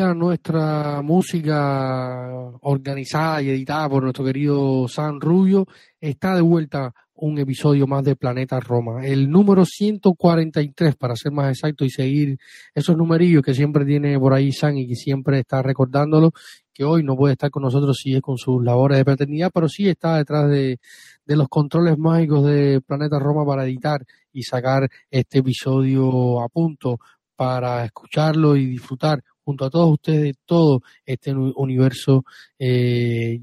Nuestra música organizada y editada por nuestro querido San Rubio, está de vuelta un episodio más de Planeta Roma, el número 143 para ser más exacto y seguir esos numerillos que siempre tiene por ahí San y que siempre está recordándolo, que hoy no puede estar con nosotros, si es con sus labores de paternidad, pero sí está detrás de, de los controles mágicos de Planeta Roma para editar y sacar este episodio a punto para escucharlo y disfrutar junto a todos ustedes de todo este universo eh.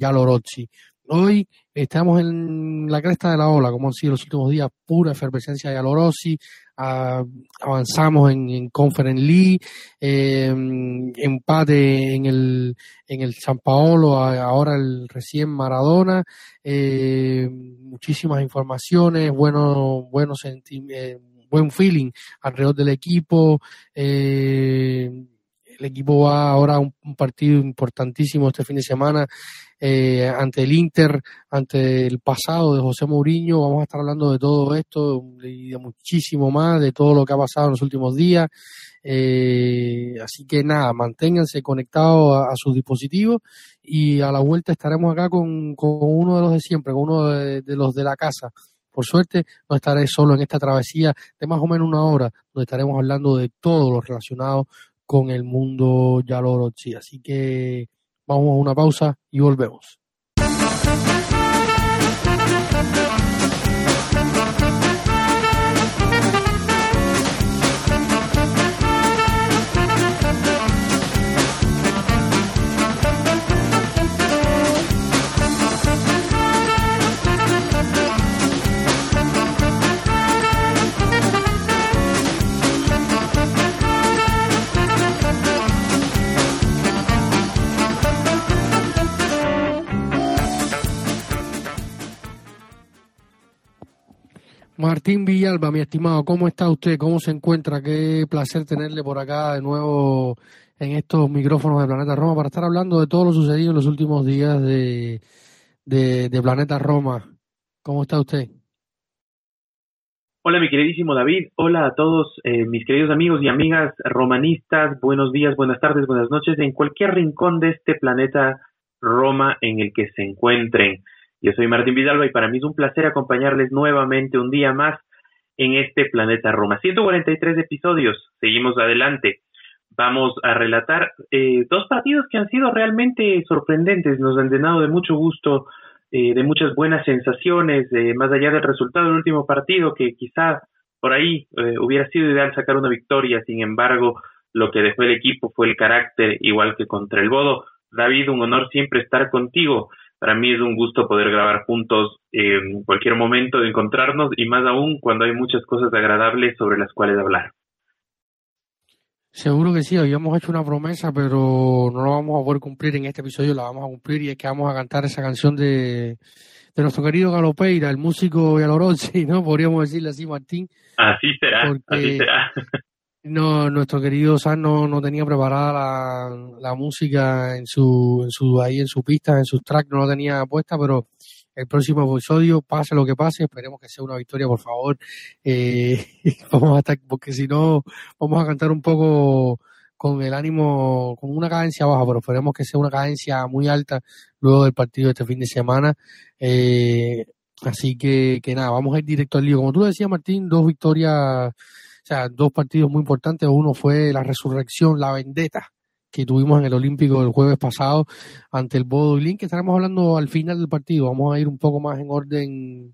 Hoy estamos en la cresta de la ola, como han sido los últimos días, pura efervescencia Yalorozzi, avanzamos en, en, Conference League, em, empate en el, en el San Paolo, ahora el recién Maradona, eh, muchísimas informaciones, buenos, buenos sentimientos buen feeling alrededor del equipo. Eh, el equipo va ahora a un, partido importantísimo este fin de semana eh, ante el Inter, ante el pasado de José Mourinho. Vamos a estar hablando de todo esto y de muchísimo más, de todo lo que ha pasado en los últimos días. Eh, así que nada, manténganse conectados a, sus dispositivos y a la vuelta estaremos acá con, con uno de los de siempre, con uno de los de la casa. Por suerte, no estaré solo en esta travesía de más o menos una hora, donde estaremos hablando de todo lo relacionado con el mundo Yalorozzi. Así que vamos a una pausa y volvemos. Villalba, mi estimado, ¿cómo está usted? ¿Cómo se encuentra? Qué placer tenerle por acá de nuevo en estos micrófonos de Planeta Roma para estar hablando de todo lo sucedido en los últimos días de, de, Planeta Roma. ¿Cómo está usted? Hola, mi queridísimo David. Hola a todos eh, mis queridos amigos y amigas romanistas. Buenos días, buenas tardes, buenas noches en cualquier rincón de este planeta Roma en el que se encuentren. Yo soy Martín Vidalba y para mí es un placer acompañarles nuevamente un día más en este planeta Roma. 143 episodios, seguimos adelante. Vamos a relatar eh, dos partidos que han sido realmente sorprendentes, nos han llenado de mucho gusto, eh, de muchas buenas sensaciones, eh, más allá del resultado del último partido, que quizá por ahí hubiera sido ideal sacar una victoria, sin embargo, lo que dejó el equipo fue el carácter, igual que contra el Bodo. David, un honor siempre estar contigo. Para mí es un gusto poder grabar juntos en cualquier momento de encontrarnos y más aún cuando hay muchas cosas agradables sobre las cuales hablar. Seguro que sí, habíamos hecho una promesa, pero no la vamos a poder cumplir en este episodio, la vamos a cumplir y es que vamos a cantar esa canción de, de nuestro querido Galopeira, el músico Yalorozzi, ¿no? Podríamos decirle así, Martín. Así será, así será. No, nuestro querido San no, tenía preparada la, música en su, en su, ahí en su pista, en sus tracks, no lo tenía puesta, pero el próximo episodio, pase lo que pase, esperemos que sea una victoria, por favor. Eh, vamos a estar, porque si no, vamos a cantar un poco con el ánimo, con una cadencia baja, pero esperemos que sea una cadencia muy alta luego del partido de este fin de semana. Eh, así que, que nada, vamos a ir directo al lío. Como tú decías, Martín, dos victorias sea, dos partidos muy importantes. Uno fue la resurrección, la vendetta que tuvimos en el Olímpico el jueves pasado ante el Bodo Link, que estaremos hablando al final del partido. Vamos a ir un poco más en orden,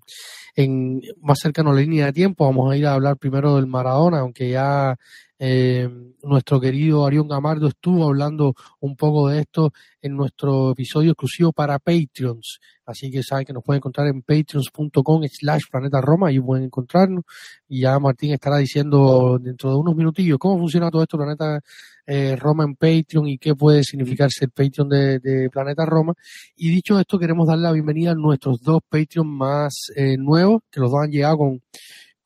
en más cercano a la línea de tiempo. Vamos a ir a hablar primero del Maradona, aunque ya eh, nuestro querido Arión Gamardo estuvo hablando un poco de esto en nuestro episodio exclusivo para Patreons. Así que saben que nos pueden encontrar en patreons.com slash planeta Roma, ahí pueden encontrarnos. Y ya Martín estará diciendo dentro de unos minutillos cómo funciona todo esto Planeta eh, Roma en Patreon y qué puede significar ser Patreon de, Planeta Roma. Y dicho esto, queremos darle la bienvenida a nuestros dos Patreons más eh, nuevos, que los dos han llegado con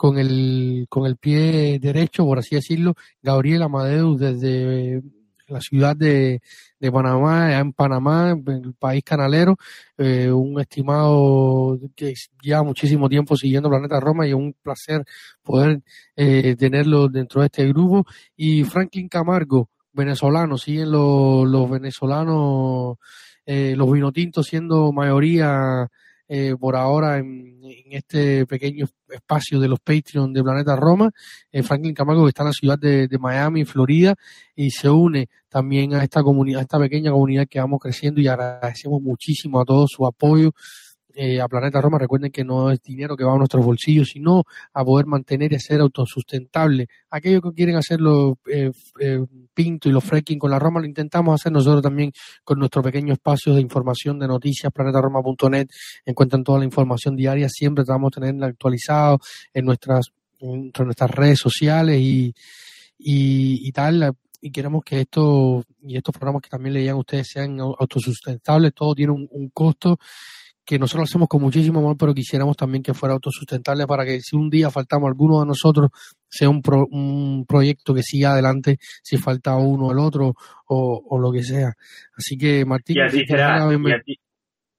con el, con el pie derecho, por así decirlo, Gabriel Amadeus desde la ciudad de, de Panamá, en Panamá, en el país canalero, eh, un estimado que lleva muchísimo tiempo siguiendo Planeta Roma y es un placer poder eh, tenerlo dentro de este grupo. Y Franklin Camargo, venezolano, siguen los, los venezolanos, eh, los vinotintos siendo mayoría eh, por ahora en, este pequeño espacio de los Patreon de Planeta Roma. Eh, Franklin Camargo que está en la ciudad de, de, Miami, Florida, y se une también a esta comunidad, a esta pequeña comunidad que vamos creciendo y agradecemos muchísimo a todos su apoyo eh, a Planeta Roma, recuerden que no es dinero que va a nuestros bolsillos, sino a poder mantener y ser autosustentable. Aquellos que quieren hacerlo eh, eh, pinto y los fracking con la Roma, lo intentamos hacer nosotros también con nuestro pequeño espacio de información de noticias, planetaroma.net, encuentran toda la información diaria, siempre tratamos de tenerla actualizado en nuestras, en nuestras redes sociales y, y, tal. Y queremos que esto y estos programas que también leían ustedes sean autosustentables, todo tiene un costo que nosotros lo hacemos con muchísimo amor, pero quisiéramos también que fuera autosustentable para que si un día faltamos alguno de nosotros, sea un, un proyecto que siga adelante si falta uno o el otro o, lo que sea. Así que, Martín, y así, será,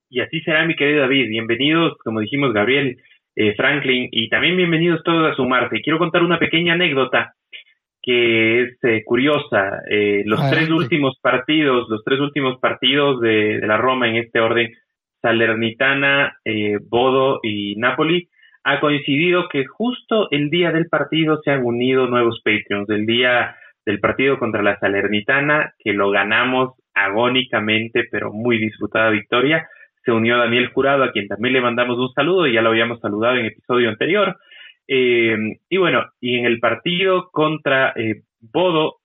y, así, será, mi querido David. Bienvenidos, como dijimos, Gabriel, eh, Franklin, y también bienvenidos todos a sumarse. Quiero contar una pequeña anécdota que es eh, curiosa. Eh, los tres últimos partidos, los tres últimos partidos de, de la Roma en este orden Salernitana, eh, Bodo y Napoli, ha coincidido que justo el día del partido se han unido nuevos Patreons. El día del partido contra la Salernitana, que lo ganamos agónicamente, pero muy disfrutada victoria, se unió Daniel Jurado, a quien también le mandamos un saludo, y ya lo habíamos saludado en episodio anterior. Eh, y bueno, y en el partido contra eh, Bodo,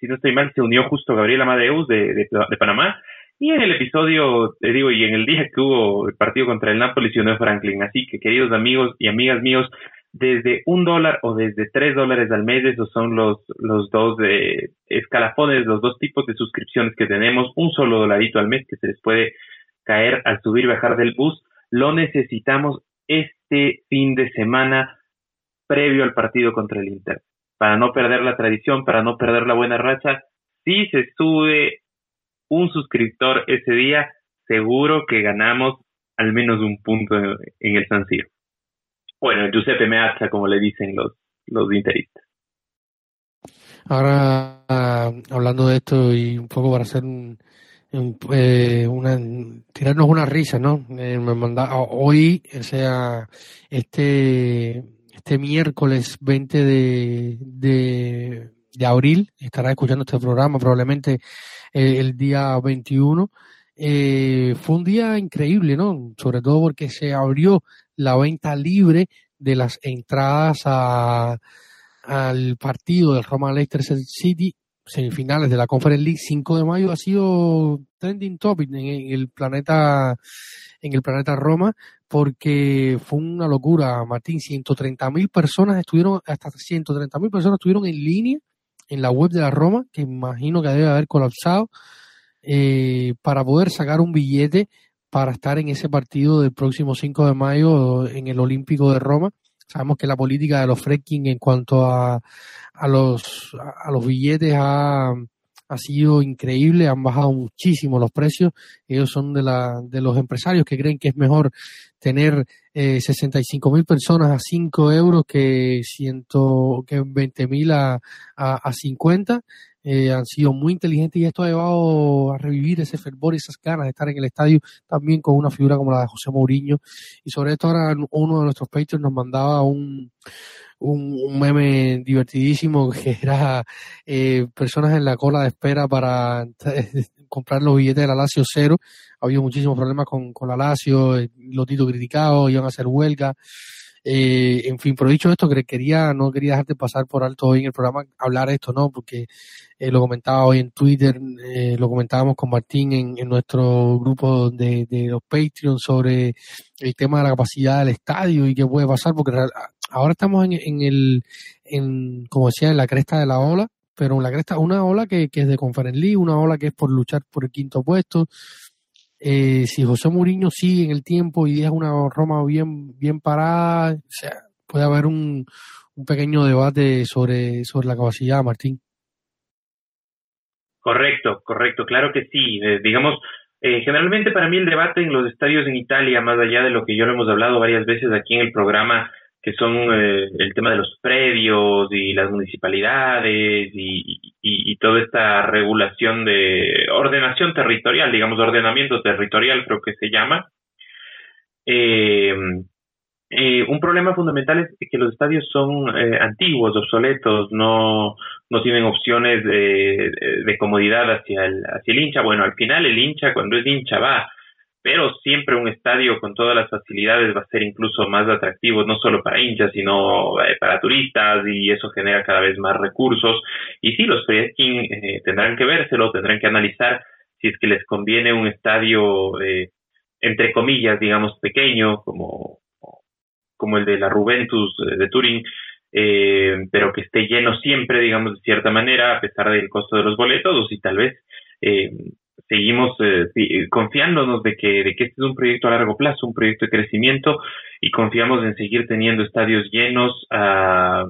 si no estoy mal, se unió justo Gabriel Amadeus de, de Panamá, y en el episodio, te digo, y en el día que hubo el partido contra el Napoli, se unió Franklin. Así que, queridos amigos y amigas míos, desde un dólar o desde tres dólares al mes, esos son los, los dos de escalafones, los dos tipos de suscripciones que tenemos, un solo dolarito al mes que se les puede caer al subir y bajar del bus, lo necesitamos este fin de semana previo al partido contra el Inter. Para no perder la tradición, para no perder la buena racha, si se sube un suscriptor ese día, seguro que ganamos al menos un punto en, el San Siro. Bueno, Giuseppe Meazza, como le dicen los, los interistas. Ahora, hablando de esto y un poco para hacer eh, una, tirarnos una risa, ¿no? Eh, me manda, hoy, o sea, este, este miércoles 20 de, de, de abril, estará escuchando este programa probablemente eh, el día 21. Eh, fue un día increíble, ¿no? Sobre todo porque se abrió la venta libre de las entradas a, al partido del Roma Leicester City, semifinales de la Conference League 5 de mayo ha sido trending topic en el planeta en el planeta Roma porque fue una locura, Martín, 130 mil personas estuvieron hasta 130 mil personas estuvieron en línea en la web de la Roma, que imagino que debe haber colapsado, eh, para poder sacar un billete para estar en ese partido del próximo 5 de mayo en el Olímpico de Roma. Sabemos que la política de los fracking en cuanto a, a, los, a los billetes ha, ha sido increíble, han bajado muchísimo los precios. Ellos son de, la, de los empresarios que creen que es mejor tener eh, 65 mil personas a 5 euros que, ciento, que 20 mil a, a, a 50. Eh, han sido muy inteligentes y esto ha llevado a revivir ese fervor y esas ganas de estar en el estadio también con una figura como la de José Mourinho. Y sobre esto ahora uno de nuestros Patreons nos mandaba un, un, meme divertidísimo que era eh, personas en la cola de espera para comprar los billetes de la Lazio cero. Ha habido muchísimos problemas con, con la Lazio, eh, los títulos criticados, iban a hacer huelga. Eh, en fin, pero dicho esto, quería, no quería dejarte pasar por alto hoy en el programa hablar esto, ¿no? Porque eh, lo comentaba hoy en Twitter, eh, lo comentábamos con Martín en, en nuestro grupo de, de, los Patreon sobre el tema de la capacidad del estadio y qué puede pasar, porque ahora estamos en, en el, en, como decía, en la cresta de la ola, pero en la cresta, una ola que, que es de Conference League, una ola que es por luchar por el quinto puesto, eh, si José Mourinho sigue en el tiempo y deja una Roma bien, bien parada, puede haber un, un pequeño debate sobre, sobre la capacidad, Martín. Correcto, correcto, claro que sí. Eh, digamos, eh, generalmente para mí el debate en los estadios en Italia, más allá de lo que yo lo hemos hablado varias veces aquí en el programa, que son eh, el tema de los predios y las municipalidades y, y, toda esta regulación de ordenación territorial, digamos, ordenamiento territorial creo que se llama. Eh, eh, un problema fundamental es que los estadios son antiguos, obsoletos, no, no tienen opciones de, de comodidad hacia el, hacia el hincha. Bueno, al final el hincha, cuando es hincha, va pero siempre un estadio con todas las facilidades va a ser incluso más atractivo, no solo para hinchas, sino eh, para turistas, y eso genera cada vez más recursos. Y sí, los Friedkin eh, tendrán que vérselo, tendrán que analizar si es que les conviene un estadio, eh, entre comillas, digamos, pequeño, como, como el de la Juventus de Turín, pero que esté lleno siempre, digamos, de cierta manera, a pesar del costo de los boletos, o si tal vez seguimos eh, eh, confiándonos de que, de que este es un proyecto a largo plazo, un proyecto de crecimiento y confiamos en seguir teniendo estadios llenos a,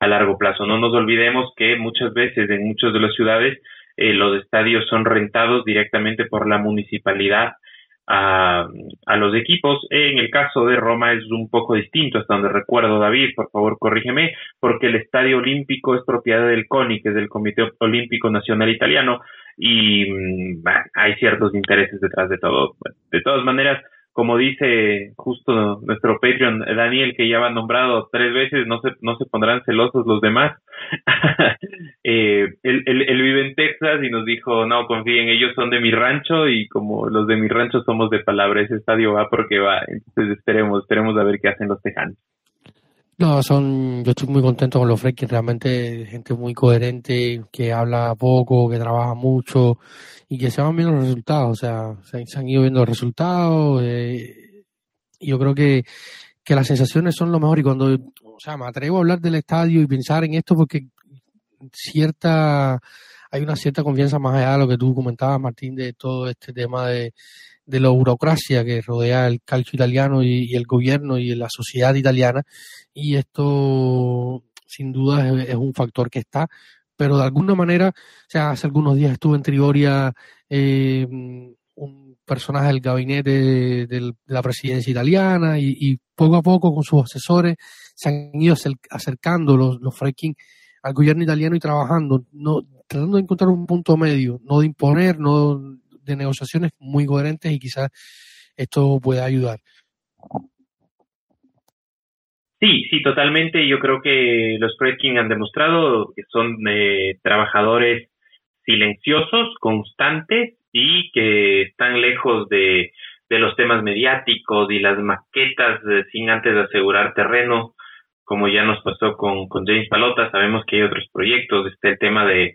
a largo plazo. No nos olvidemos que muchas veces en muchas de las ciudades eh, los estadios son rentados directamente por la municipalidad a, a los equipos. En el caso de Roma es un poco distinto, hasta donde recuerdo, David, por favor corrígeme, porque el estadio olímpico es propiedad del CONI, que es del Comité Olímpico Nacional Italiano, y mm, hay ciertos intereses detrás de todo. De todas maneras, como dice justo nuestro Patreon Daniel, que ya va nombrado tres veces, no se, no se pondrán celosos los demás. eh, él, él, vive en Texas y nos dijo, no, confíen, ellos son de mi rancho y como los de mi rancho somos de palabra, ese estadio va porque va. Entonces esperemos, esperemos a ver qué hacen los tejanos. No, son, yo estoy muy contento con los Freaks, realmente gente muy coherente, que habla poco, que trabaja mucho y que se van viendo los resultados, o sea, se, han ido viendo los resultados. Eh, yo creo que, que las sensaciones son lo mejor y cuando, o sea, me atrevo a hablar del estadio y pensar en esto porque cierta, hay una cierta confianza más allá de lo que tú comentabas, Martín, de todo este tema de, de la burocracia que rodea el calcio italiano y, el gobierno y la sociedad italiana. Y esto, sin duda, es, un factor que está. Pero de alguna manera, o sea, hace algunos días estuve en Trigoria eh, un personaje del gabinete de, la presidencia italiana y, poco a poco con sus asesores se han ido acercando los, los al gobierno italiano y trabajando, no, tratando de encontrar un punto medio, no de imponer, no de negociaciones muy coherentes y quizás esto pueda ayudar. Sí, sí, totalmente. Yo creo que los King han demostrado que son eh, trabajadores silenciosos, constantes y que están lejos de, de los temas mediáticos y las maquetas sin antes asegurar terreno, como ya nos pasó con, con James Palota. Sabemos que hay otros proyectos, está el tema de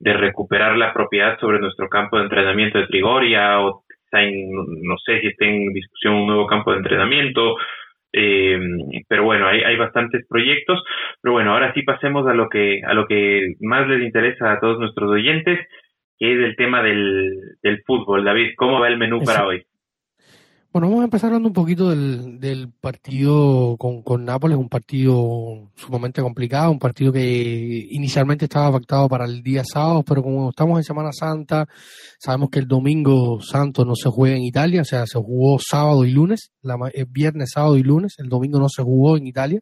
de recuperar la propiedad sobre nuestro campo de entrenamiento de Trigoria o no sé si está en discusión un nuevo campo de entrenamiento, eh, pero bueno, hay, hay bastantes proyectos, pero bueno, ahora sí pasemos a lo que a lo que más les interesa a todos nuestros oyentes, que es el tema del, del fútbol. David, ¿cómo va el menú para hoy? Bueno, vamos a empezar hablando un poquito del, del partido con, con Nápoles, un partido sumamente complicado, un partido que inicialmente estaba pactado para el día sábado, pero como estamos en Semana Santa, sabemos que el domingo santo no se juega en Italia, o sea, se jugó sábado y lunes, la, el viernes, sábado y lunes, el domingo no se jugó en Italia.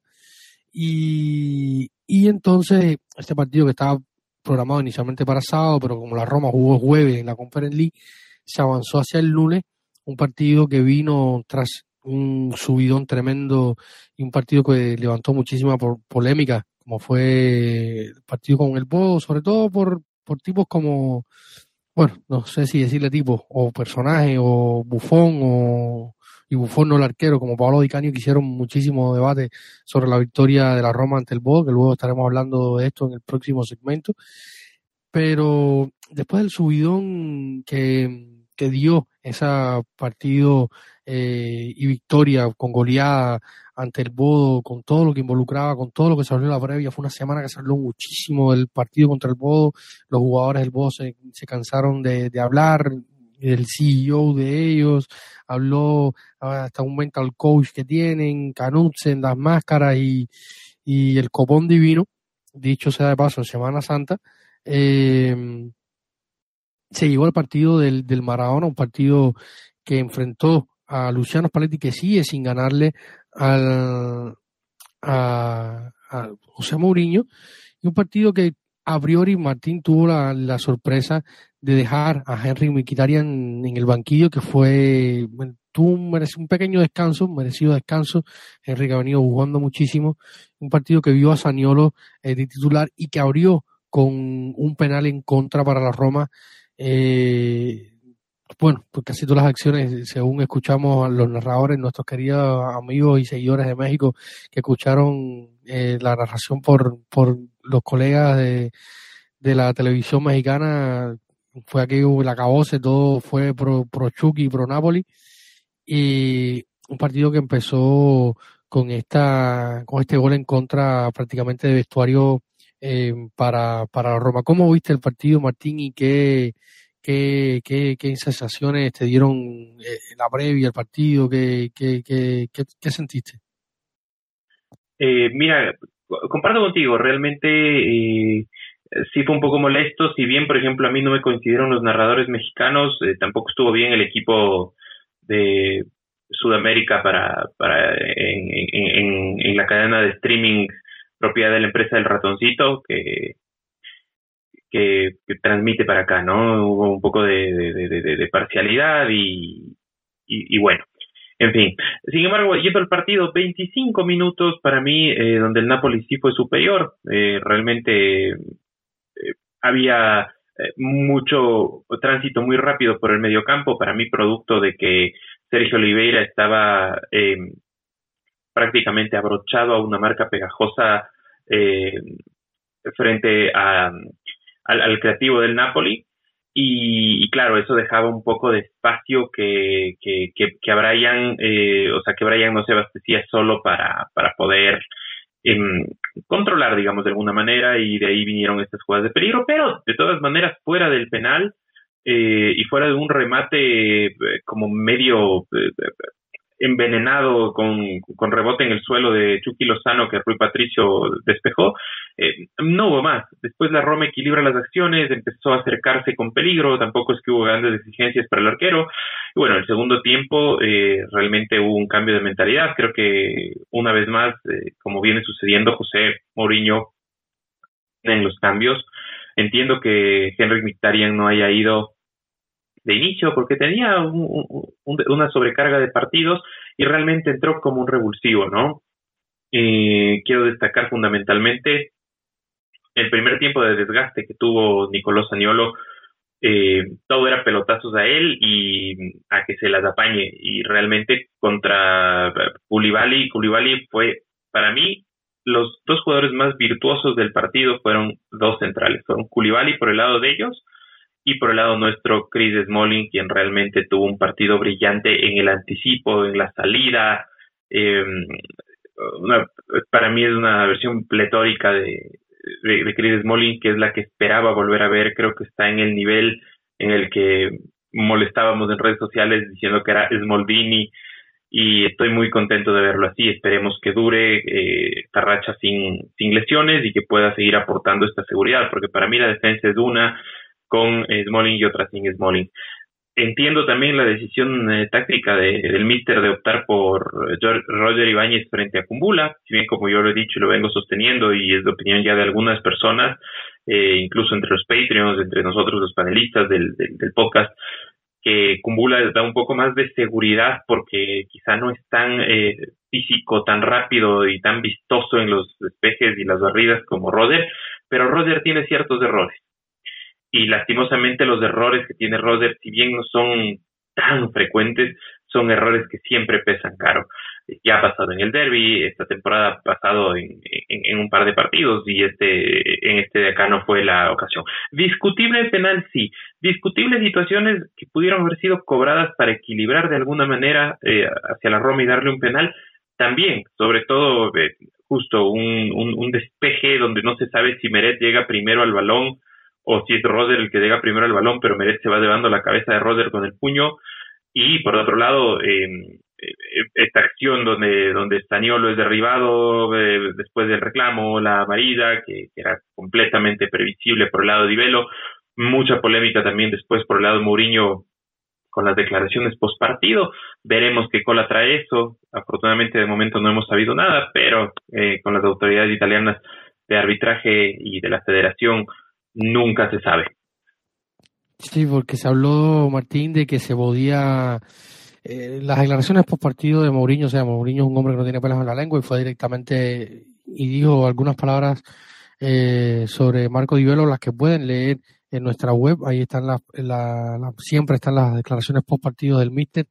Y, y entonces este partido que estaba programado inicialmente para sábado, pero como la Roma jugó jueves en la Conference League, se avanzó hacia el lunes, un partido que vino tras un subidón tremendo y un partido que levantó muchísima polémica, como fue el partido con el Bodo, sobre todo por, por tipos como, bueno, no sé si decirle tipo, o personaje, o bufón, o y Buffon no el arquero, como Pablo Di Canio, que hicieron muchísimo debate sobre la victoria de la Roma ante el Bodo, que luego estaremos hablando de esto en el próximo segmento. Pero después del subidón que, que dio ese partido eh, y victoria con goleada ante el Bodo, con todo lo que involucraba, con todo lo que salió en la previa, fue una semana que salió muchísimo del partido contra el Bodo, los jugadores del Bodo se, se cansaron de, de hablar, del CEO de ellos, habló hasta un mental coach que tienen, en las máscaras y, y el copón divino, dicho sea de paso en Semana Santa, eh, se llegó al partido del, del Maradona, un partido que enfrentó a Luciano Spalletti que sigue sin ganarle al, a, a José Mourinho, y un partido que a priori Martín tuvo la, la sorpresa de dejar a Henry Mkhitaryan en, el banquillo, que fue, tuvo un, pequeño descanso, merecido descanso. Henry que ha venido jugando muchísimo. Un partido que vio a Saniolo eh, de titular y que abrió con un penal en contra para la Roma. Eh, bueno, pues casi todas las acciones, según escuchamos a los narradores, nuestros queridos amigos y seguidores de México que escucharon eh, la narración por, por los colegas de, de la televisión mexicana, fue aquí el acabose, todo fue pro, pro Chucky, pro Napoli, y un partido que empezó con esta, con este gol en contra prácticamente de vestuario eh, para, para Roma. ¿Cómo viste el partido, Martín, y qué, qué, qué, qué sensaciones te dieron eh, la previa, el partido? ¿Qué, qué, qué, qué, sentiste? Eh, mira, comparto contigo, realmente eh, sí fue un poco molesto, si bien, por ejemplo, a mí no me coincidieron los narradores mexicanos, eh, tampoco estuvo bien el equipo de Sudamérica para, para en, en, la cadena de streaming propiedad de la empresa del ratoncito que, que, transmite para acá, ¿no? Hubo un poco de, parcialidad y, y, bueno, en fin. Sin embargo, yendo al partido, 25 minutos para mí, eh, donde el Napoli sí fue superior. Eh, realmente eh, había eh, mucho tránsito muy rápido por el mediocampo, para mí producto de que Sergio Oliveira estaba em, prácticamente abrochado a una marca pegajosa eh, frente a, al, creativo del Napoli. Y, claro, eso dejaba un poco de espacio que, que, que, que Brian, o sea, que Brian no se abastecía solo para, para poder controlar, digamos, de alguna manera, y de ahí vinieron estas jugadas de peligro, pero de todas maneras, fuera del penal eh, y fuera de un remate eh, como medio eh, envenenado con, con, rebote en el suelo de Chucky Lozano que Rui Patricio despejó, eh, no hubo más. Después la Roma equilibra las acciones, empezó a acercarse con peligro, tampoco es que hubo grandes exigencias para el arquero. Y bueno, el segundo tiempo eh, realmente hubo un cambio de mentalidad. Creo que una vez más, eh, como viene sucediendo, José Mourinho en los cambios. Entiendo que Henry Mkhitaryan no haya ido de inicio porque tenía una sobrecarga de partidos y realmente entró como un revulsivo, ¿no? Eh, quiero destacar fundamentalmente el primer tiempo de desgaste que tuvo Nicolás Saniolo, eh, todo era pelotazos a él y a que se las apañe. Y realmente contra Koulibaly, Koulibaly fue, para mí, los dos jugadores más virtuosos del partido fueron dos centrales. Fueron por el lado de ellos y por el lado nuestro Chris Smalling, quien realmente tuvo un partido brillante en el anticipo, en la salida. Em, para mí es una versión pletórica de, Chris Smalling, que es la que esperaba volver a ver. Creo que está en el nivel en el que molestábamos en redes sociales diciendo que era Smaldini y estoy muy contento de verlo así. Esperemos que dure eh, esta sin, sin lesiones y que pueda seguir aportando esta seguridad, porque para mí la defensa es una, con Smalling y otra sin Smalling. entiendo también la decisión eh, táctica de, del Mister de optar por Roger Ibáñez frente a Cumbula, si bien como yo lo he dicho y lo vengo sosteniendo y es de opinión ya de algunas personas, eh, incluso entre los Patreons, entre nosotros los panelistas del, del, podcast, que Cumbula da un poco más de seguridad porque quizá no es tan eh, físico, tan rápido y tan vistoso en los despejes y las barridas como Roger, pero Roger tiene ciertos errores y lastimosamente los errores que tiene Roder, si bien no son tan frecuentes, son errores que siempre pesan caro. Ya ha pasado en el derby, esta temporada ha pasado en, en, un par de partidos y este en este de acá no fue la ocasión. Discutible el penal, sí. Discutibles situaciones que pudieron haber sido cobradas para equilibrar de alguna manera eh, hacia la Roma y darle un penal, también, sobre todo eh, justo un, un, un despeje donde no se sabe si Meret llega primero al balón o si es Roder el que llega primero al balón, pero Meret se va llevando la cabeza de Roder con el puño. Y por otro lado, em, eh, esta acción donde, donde Staniolo es derribado eh, después del reclamo, la marida, que, era completamente previsible por el lado de Ibelo, mucha polémica también después por el lado de Mourinho con las declaraciones post partido. Veremos qué cola trae eso. Afortunadamente de momento no hemos sabido nada, pero eh, con las autoridades italianas de arbitraje y de la federación nunca se sabe. Sí, porque se habló, Martín, de que se podía... Eh, las declaraciones post partido de Mourinho, o sea, Mourinho es un hombre que no tiene pelos en la lengua y fue directamente y dijo algunas palabras eh, sobre Marco Di las que pueden leer en nuestra web. Ahí están las, siempre están las declaraciones post partido del Mister.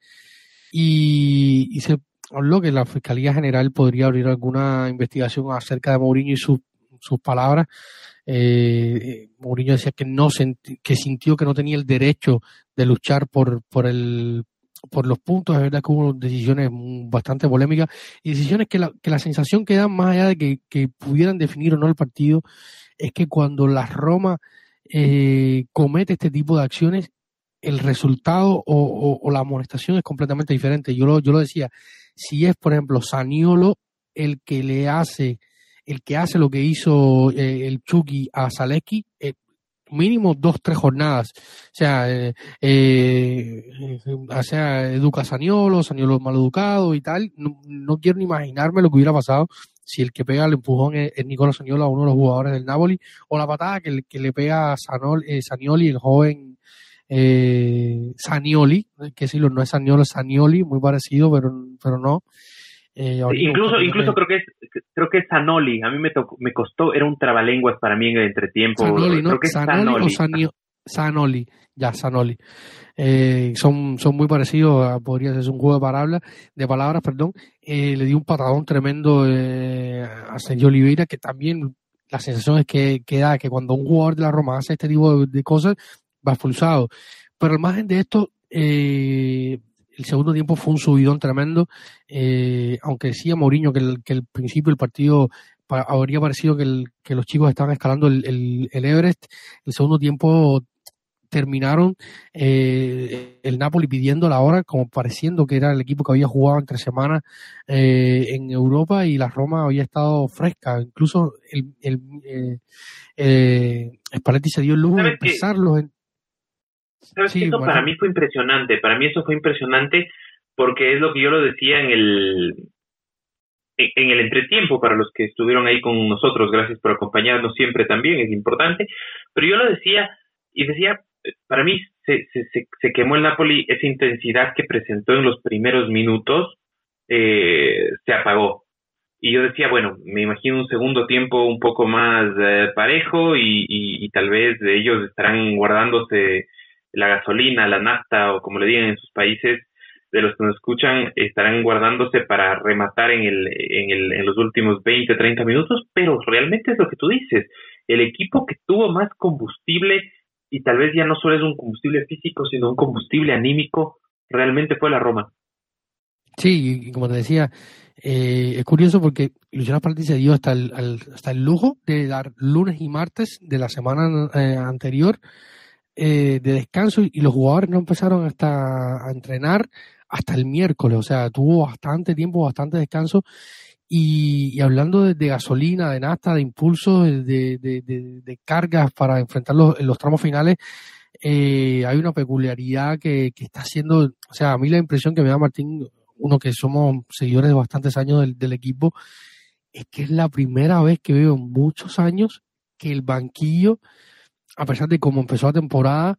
Y, y se habló que la Fiscalía General podría abrir alguna investigación acerca de Mourinho y sus palabras eh, Mourinho decía que no que sintió que no tenía el derecho de luchar por, por el por los puntos, es verdad que hubo decisiones bastante polémicas y decisiones que la, que la sensación que dan más allá de que, que pudieran definir o no el partido es que cuando la Roma eh, comete este tipo de acciones el resultado o, o, la amonestación es completamente diferente. Yo lo, yo lo decía, si es por ejemplo Saniolo el que le hace el que hace lo que hizo eh, el Chucky a Zaleski, eh, mínimo dos, tres jornadas. O sea, eh, eh o sea, educa a Saniolo, Saniolo mal educado y tal. No, quiero ni imaginarme lo que hubiera pasado si el que pega el empujón es, Nicolás Saniolo a uno de los jugadores del Napoli, o la patada que, que le pega a Sanioli, el joven eh, Sanioli, que si no es Saniolo, es Sanioli, muy parecido, pero, pero no. Eh, incluso incluso creo que es creo que es Sanoli. A mí me tocó, me costó, era un trabalenguas para mí en el entretiempo. Sanoli, ¿no? Sanoli, o Sanoli, ya, Sanoli. Eh, son, son muy parecidos, podría ser un juego de palabras, de palabras, perdón. Eh, le dio un patadón tremendo eh, a Sergio Oliveira, que también la sensación es que, que da que cuando un jugador de la Roma hace este tipo de, cosas, va expulsado. Pero al margen de esto, eh, el segundo tiempo fue un subidón tremendo, eh, aunque decía Mourinho que el, que el principio del partido habría parecido que, que los chicos estaban escalando el, el, Everest. El segundo tiempo terminaron eh, el Napoli pidiendo la hora, como pareciendo que era el equipo que había jugado entre semanas eh, en Europa y la Roma había estado fresca. Incluso el, el eh, Spalletti se dio el lujo de empezarlos en, eso para mí fue impresionante. Para mí eso fue impresionante porque es lo que yo lo decía en el en el entretiempo para los que estuvieron ahí con nosotros. Gracias por acompañarnos siempre también, es importante. Pero yo lo decía y decía, para mí se, se, se, quemó el Napoli, esa intensidad que presentó en los primeros minutos eh, se apagó. Y yo decía, bueno, me imagino un segundo tiempo un poco más eh, parejo y, y, y, tal vez ellos estarán guardándose la gasolina, la nafta o como le digan en sus países, de los que nos escuchan estarán guardándose para rematar en, el, en, el, en los últimos 20, 30 minutos, pero realmente es lo que tú dices, el equipo que tuvo más combustible y tal vez ya no solo es un combustible físico, sino un combustible anímico, realmente fue la Roma. Sí, y como te decía, eh, es curioso porque Luciano Spalletti se dio hasta el, hasta el lujo de dar lunes y martes de la semana eh, anterior eh, de descanso y los jugadores no empezaron hasta a entrenar hasta el miércoles, o sea, tuvo bastante tiempo, bastante descanso. Y, hablando de, gasolina, de nafta, de impulsos, de, de, cargas para enfrentar los, los tramos finales, eh, hay una peculiaridad que, que, está haciendo, o sea, a mí la impresión que me da Martín, uno que somos seguidores de bastantes años del, del equipo, es que es la primera vez que veo en muchos años que el banquillo, a pesar de cómo empezó la temporada,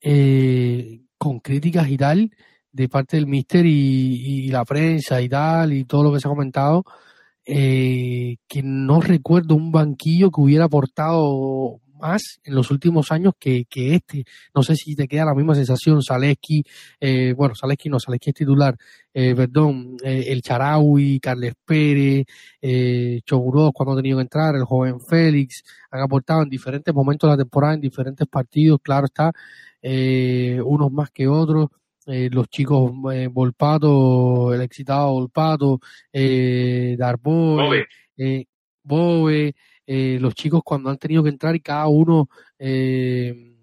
eh, con críticas y tal, de parte del míster y, y, la prensa y tal, y todo lo que se ha comentado, eh, que no recuerdo un banquillo que hubiera aportado más en los últimos años que, que este. No sé si te queda la misma sensación, Zaleski, eh, bueno, Zaleski no, Zaleski es titular, eh, perdón, eh, el Charaui, Carles Pérez, eh, cuando ha tenido que entrar, el joven Félix, han aportado en diferentes momentos de la temporada, en diferentes partidos, claro está, eh, unos más que otros. Eh, los chicos eh, Volpato, el excitado Volpato, eh, Darboe, eh, Bobe, eh, los chicos cuando han tenido que entrar y cada uno eh,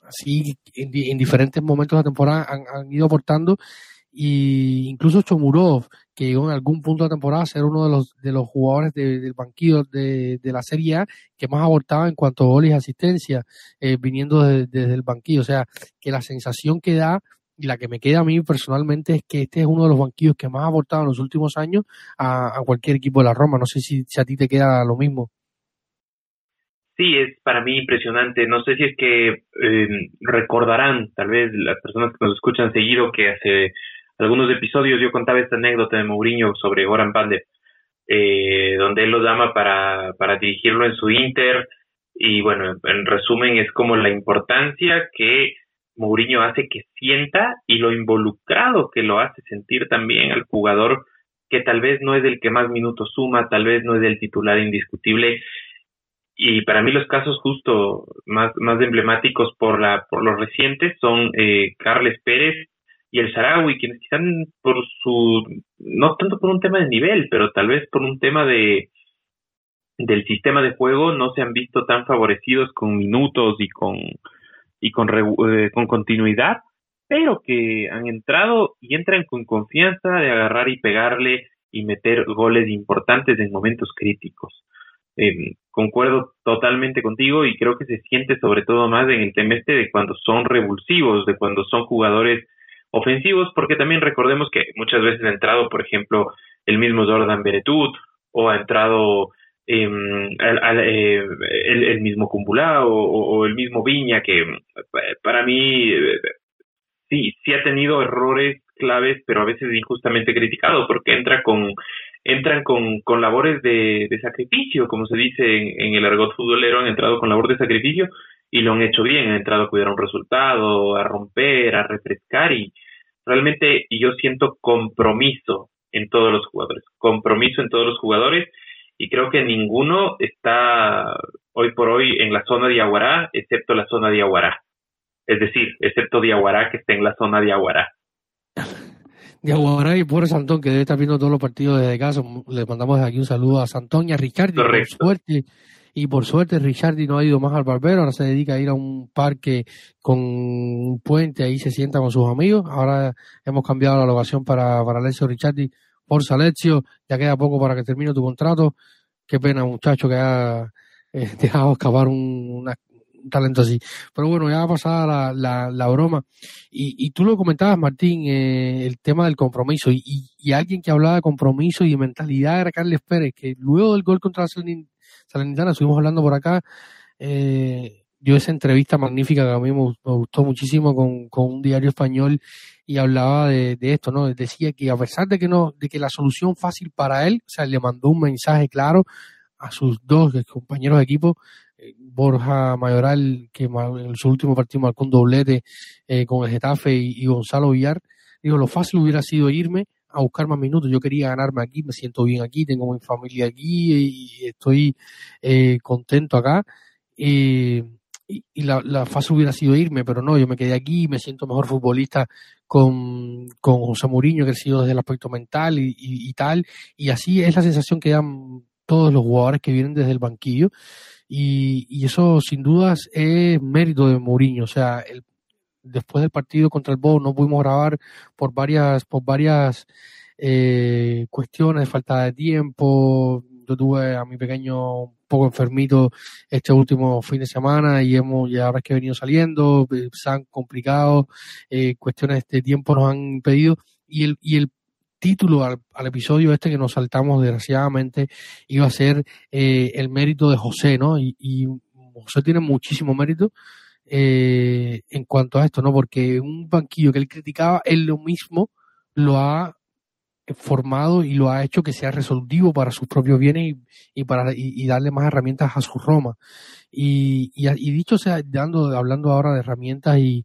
así en, en, diferentes momentos de la temporada han, ido aportando y incluso Chomurov que llegó en algún punto de la temporada a ser uno de los de los jugadores de, del banquillo de, de, la Serie A que más aportaba en cuanto a goles y asistencia eh, viniendo desde de, el banquillo o sea que la sensación que da y la que me queda a mí personalmente es que este es uno de los banquillos que más ha aportado en los últimos años a, a cualquier equipo de la Roma. No sé si, si, a ti te queda lo mismo. Sí, es para mí impresionante. No sé si es que eh, recordarán, tal vez las personas que nos escuchan seguido, que hace algunos episodios yo contaba esta anécdota de Mourinho sobre Goran Pandev, eh, donde él lo llama para, para dirigirlo en su Inter. Y bueno, en resumen es como la importancia que Mourinho hace que sienta y lo involucrado que lo hace sentir también al jugador que tal vez no es el que más minutos suma, tal vez no es el titular indiscutible. Y para mí los casos justo más, más emblemáticos por, la, por los recientes son eh, Carles Pérez y el Sarawi, quienes quizás por su, no tanto por un tema de nivel, pero tal vez por un tema de del sistema de juego no se han visto tan favorecidos con minutos y con, y con, eh, con continuidad, pero que han entrado y entran con confianza de agarrar y pegarle y meter goles importantes en momentos críticos. Eh, concuerdo totalmente contigo y creo que se siente sobre todo más en el tema este de cuando son revulsivos, de cuando son jugadores ofensivos, porque también recordemos que muchas veces ha entrado, por ejemplo, el mismo Jordan Beretut o ha entrado eh, al, eh, el, mismo Cumbulá o, o, el mismo Viña, que para mí sí, sí ha tenido errores claves, pero a veces injustamente criticado, porque entra con entran con, con labores de, sacrificio, como se dice en, en, el argot futbolero, han entrado con labor de sacrificio y lo han hecho bien, han entrado a cuidar un resultado, a romper, a refrescar y realmente yo siento compromiso en todos los jugadores, compromiso en todos los jugadores y creo que ninguno está hoy por hoy en la zona de Aguará, excepto la zona de Aguará. Es decir, excepto de Aguará que está en la zona de Aguará. De Aguará y por Santón, que debe estar viendo todos los partidos desde casa. Le mandamos aquí un saludo a Santón y a Ricardi. Por suerte, y por suerte Richardi no ha ido más al barbero, ahora se dedica a ir a un parque con un puente, ahí se sienta con sus amigos. Ahora hemos cambiado la locación para, para Alessio Richardi por Salezio, ya queda poco para que termine tu contrato. Qué pena, muchacho, que ha eh, dejado escapar un, una, un, talento así. Pero bueno, ya va a pasar la, la, la broma. Y, y, tú lo comentabas, Martín, eh, el tema del compromiso. Y, y, alguien que hablaba de compromiso y de mentalidad era Carles Pérez, que luego del gol contra Salernitana, estuvimos hablando por acá. Eh, yo esa entrevista magnífica que a mí me, me gustó muchísimo con, con, un diario español y hablaba de, de, esto, ¿no? Decía que a pesar de que no, de que la solución fácil para él, o sea, le mandó un mensaje claro a sus dos compañeros de equipo, Borja Mayoral, que en su último partido marcó un doblete eh, con el Getafe y, Gonzalo Villar, digo, lo fácil hubiera sido irme a buscar más minutos, yo quería ganarme aquí, me siento bien aquí, tengo mi familia aquí y estoy eh, contento acá. Y, y, la, fase hubiera sido irme, pero no, yo me quedé aquí me siento mejor futbolista con, con José Mourinho, que ha sido desde el aspecto mental y, y, y, tal, y así es la sensación que dan todos los jugadores que vienen desde el banquillo, y, y eso sin dudas es mérito de Mourinho, o sea, el, después del partido contra el Bow no pudimos grabar por varias, por varias eh, cuestiones, falta de tiempo, yo tuve a mi pequeño poco enfermito este último fin de semana y hemos, ya ahora es que he venido saliendo, eh, se han complicado, eh, cuestiones de tiempo nos han impedido. Y el, y el título al, episodio este que nos saltamos desgraciadamente iba a ser eh, el mérito de José, ¿no? Y, y José tiene muchísimo mérito eh, en cuanto a esto, ¿no? Porque un banquillo que él criticaba, él lo mismo lo ha formado y lo ha hecho que sea resolutivo para sus propios bienes y, para y, darle más herramientas a su Roma. Y, y, dicho sea, dando, hablando ahora de herramientas y,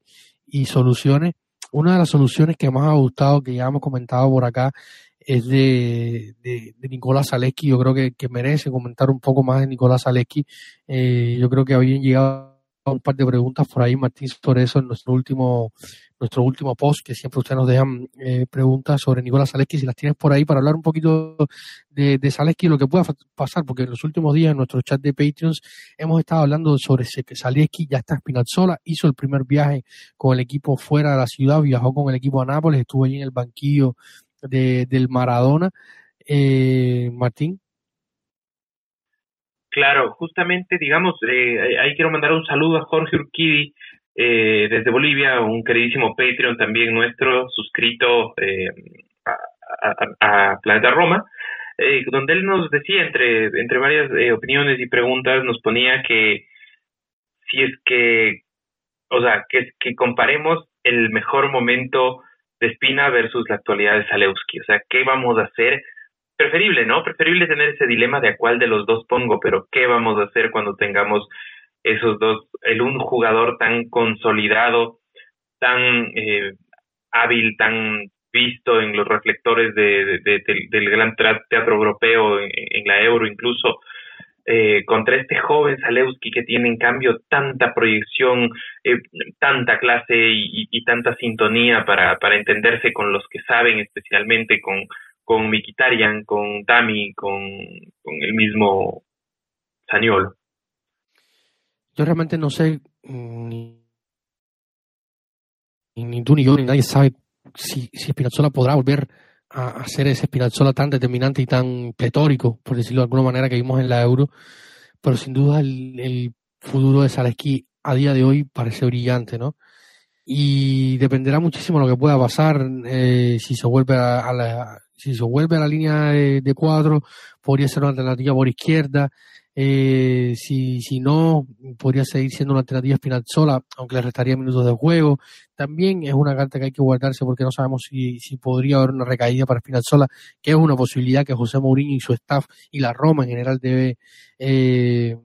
soluciones, una de las soluciones que más ha gustado, que ya hemos comentado por acá, es de, de, Nicolás Zaleski. Yo creo que, merece comentar un poco más de Nicolás Zaleski. Eh, yo creo que habían llegado un par de preguntas por ahí, Martín, sobre eso en nuestro último nuestro último post, que siempre ustedes nos dejan eh, preguntas sobre Nicolás Zaleski, si las tienes por ahí, para hablar un poquito de, de y lo que pueda pasar, porque en los últimos días en nuestro chat de Patreons hemos estado hablando sobre que Zaleski ya está Spinazzola, hizo el primer viaje con el equipo fuera de la ciudad, viajó con el equipo a Nápoles, estuvo allí en el banquillo de, del Maradona. Eh, Martín. Claro, justamente, digamos, eh, ahí quiero mandar un saludo a Jorge Urquidi, eh, desde Bolivia, un queridísimo Patreon también nuestro, suscrito eh, a, Planeta Roma, eh, donde él nos decía, entre, entre varias eh, opiniones y preguntas, nos ponía que si es que, o sea, que, que comparemos el mejor momento de Espina versus la actualidad de Zalewski, o sea, ¿qué vamos a hacer? Preferible, ¿no? Preferible tener ese dilema de a cuál de los dos pongo, pero ¿qué vamos a hacer cuando tengamos esos dos, el un jugador tan consolidado, tan eh, hábil, tan visto en los reflectores de, del gran teatro europeo, en, la Euro incluso, eh, contra este joven Zalewski que tiene en cambio tanta proyección, eh, tanta clase y, tanta sintonía para entenderse con los que saben, especialmente con, con Mikitarian, con Tami, con, con el mismo Saniolo. Yo realmente no sé, mm, ni, tú ni yo, ni nadie sabe si, si Spinazzola podrá volver a, ser ese Spinazzola tan determinante y tan pletórico, por decirlo de alguna manera, que vimos en la Euro. Pero sin duda el, futuro de Zaleski a día de hoy parece brillante, ¿no? Y dependerá muchísimo lo que pueda pasar eh, si se vuelve a, la si se vuelve a la línea de, de cuatro, podría ser una alternativa por izquierda. Eh, si, si no, podría seguir siendo una alternativa Spinazzola, aunque le restaría minutos de juego. También es una carta que hay que guardarse porque no sabemos si, si podría haber una recaída para Spinazzola, que es una posibilidad que José Mourinho y su staff y la Roma en general debe, eh,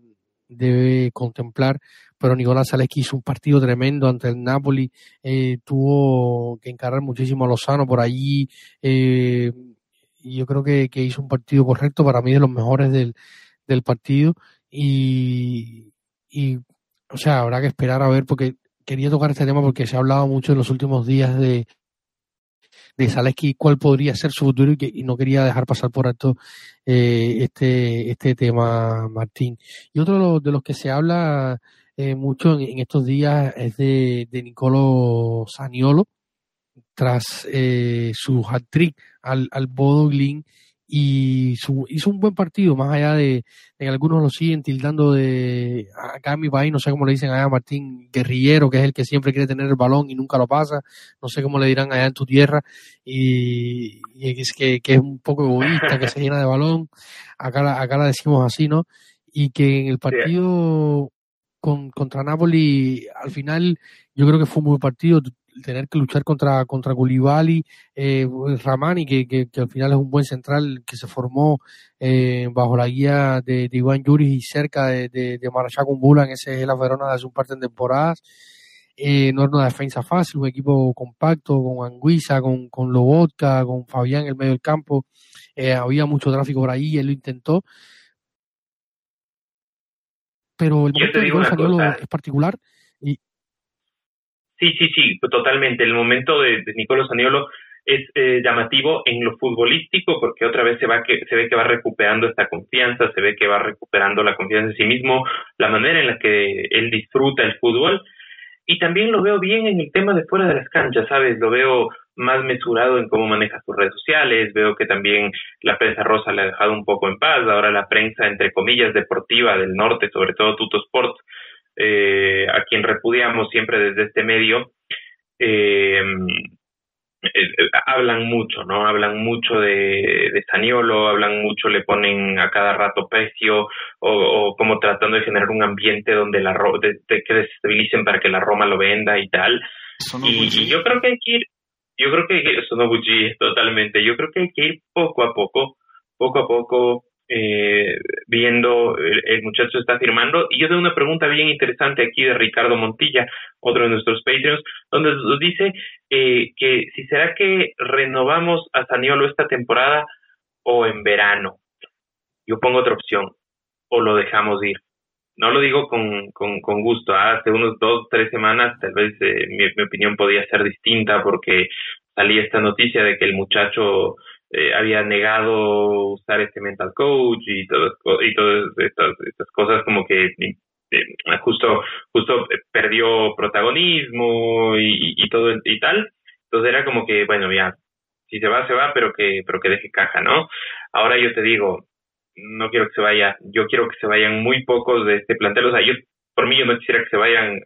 debe contemplar. Pero Nicolás Zaleski hizo un partido tremendo ante el Napoli, eh, tuvo que encargar muchísimo a Lozano por allí. Eh, y yo creo que, que hizo un partido correcto, para mí de los mejores del, del partido y, y, o sea, habrá que esperar a ver porque quería tocar este tema porque se ha hablado mucho en los últimos días de de Zaleski cuál podría ser su futuro y, que, no quería dejar pasar por alto eh, este este tema Martín y otro de los, que se habla eh, mucho en, estos días es de, de Nicolo Saniolo tras eh, su hat-trick al, al Bodo y su, hizo un buen partido, más allá de, que algunos lo siguen tildando de, acá en mi país, no sé cómo le dicen allá a Martín, guerrillero, que es el que siempre quiere tener el balón y nunca lo pasa, no sé cómo le dirán allá en tu tierra, y, es que, que, es un poco egoísta, que se llena de balón, acá acá la decimos así, ¿no? Y que en el partido con, contra Napoli, al final, yo creo que fue un buen partido, tener que luchar contra, contra Koulibaly, eh, Ramani, que, que, al final es un buen central que se formó eh, bajo la guía de, Iván Yuri y cerca de, de, de en ese es la Verona de hace un par de temporadas. Eh, no era una defensa fácil, un equipo compacto, con Anguisa, con, con Lobotka, con Fabián en el medio del campo. Eh, había mucho tráfico por ahí, él lo intentó. Pero el momento de es particular y, Sí, sí, sí, totalmente. El momento de, de Nicolás Aniolo es eh, llamativo en lo futbolístico porque otra vez se va que se ve que va recuperando esta confianza, se ve que va recuperando la confianza en sí mismo, la manera en la que él disfruta el fútbol y también lo veo bien en el tema de fuera de las canchas, ¿sabes? Lo veo más mesurado en cómo maneja sus redes sociales, veo que también la prensa rosa le ha dejado un poco en paz, ahora la prensa, entre comillas, deportiva del norte, sobre todo Tuto Sports, eh, a quien repudiamos siempre desde este medio, eh, eh, hablan mucho, ¿no? Hablan mucho de, de Saniolo, hablan mucho, le ponen a cada rato precio o, como tratando de generar un ambiente donde la de, que desestabilicen para que la Roma lo venda y tal. Y, yo creo que hay que ir, yo creo que eso no totalmente, yo creo que hay que ir poco a poco, poco a poco eh, viendo el, muchacho está firmando. Y yo tengo una pregunta bien interesante aquí de Ricardo Montilla, otro de nuestros Patreons, donde nos dice eh, que si será que renovamos a Saniolo esta temporada o en verano. Yo pongo otra opción, o lo dejamos ir. No lo digo con, con, con gusto. ¿ah? Hace unos dos, tres semanas, tal vez eh, mi, mi opinión podía ser distinta porque salía esta noticia de que el muchacho eh, había negado usar este mental coach y todo, y todas estas, cosas como que eh, justo justo perdió protagonismo y, y, todo y tal entonces era como que bueno ya si se va se va pero que pero que deje caja no ahora yo te digo no quiero que se vaya yo quiero que se vayan muy pocos de este plantel o sea yo por mí yo no quisiera que se vayan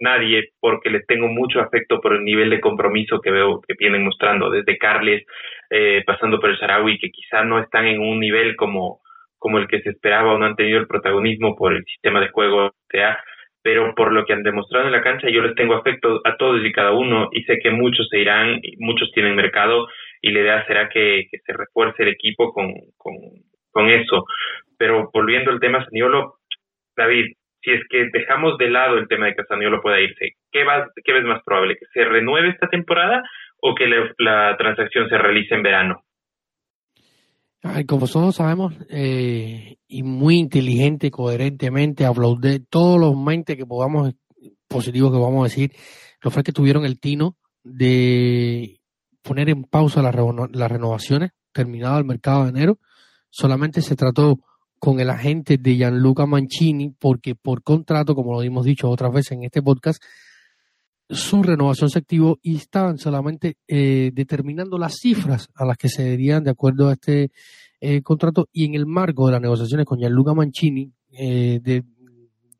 nadie porque les tengo mucho afecto por el nivel de compromiso que veo que vienen mostrando, desde Carles, eh, pasando por el Sarawi, que quizá no están en un nivel como, como el que se esperaba o no han tenido el protagonismo por el sistema de juego, sea, pero por lo que han demostrado en la cancha, yo les tengo afecto a todos y cada uno y sé que muchos se irán, muchos tienen mercado y la idea será que, se refuerce el equipo con, con, con eso. Pero volviendo al tema Saniolo, David, si es que dejamos de lado el tema de que Saniolo pueda irse, ¿qué, vas, ¿qué ves más probable? ¿Que se renueve esta temporada o que la transacción se realice en verano? como todos sabemos, eh, y muy inteligente, coherentemente, de todos los mentes que podamos, positivos que vamos a decir, los fue que tuvieron el tino de poner en pausa las renovaciones, terminado el mercado de enero, solamente se trató con el agente de Gianluca Mancini, porque por contrato, como lo hemos dicho otras veces en este podcast, su renovación se activó y estaban solamente eh, determinando las cifras a las que se deberían de acuerdo a este eh, contrato y en el marco de las negociaciones con Gianluca Mancini, eh,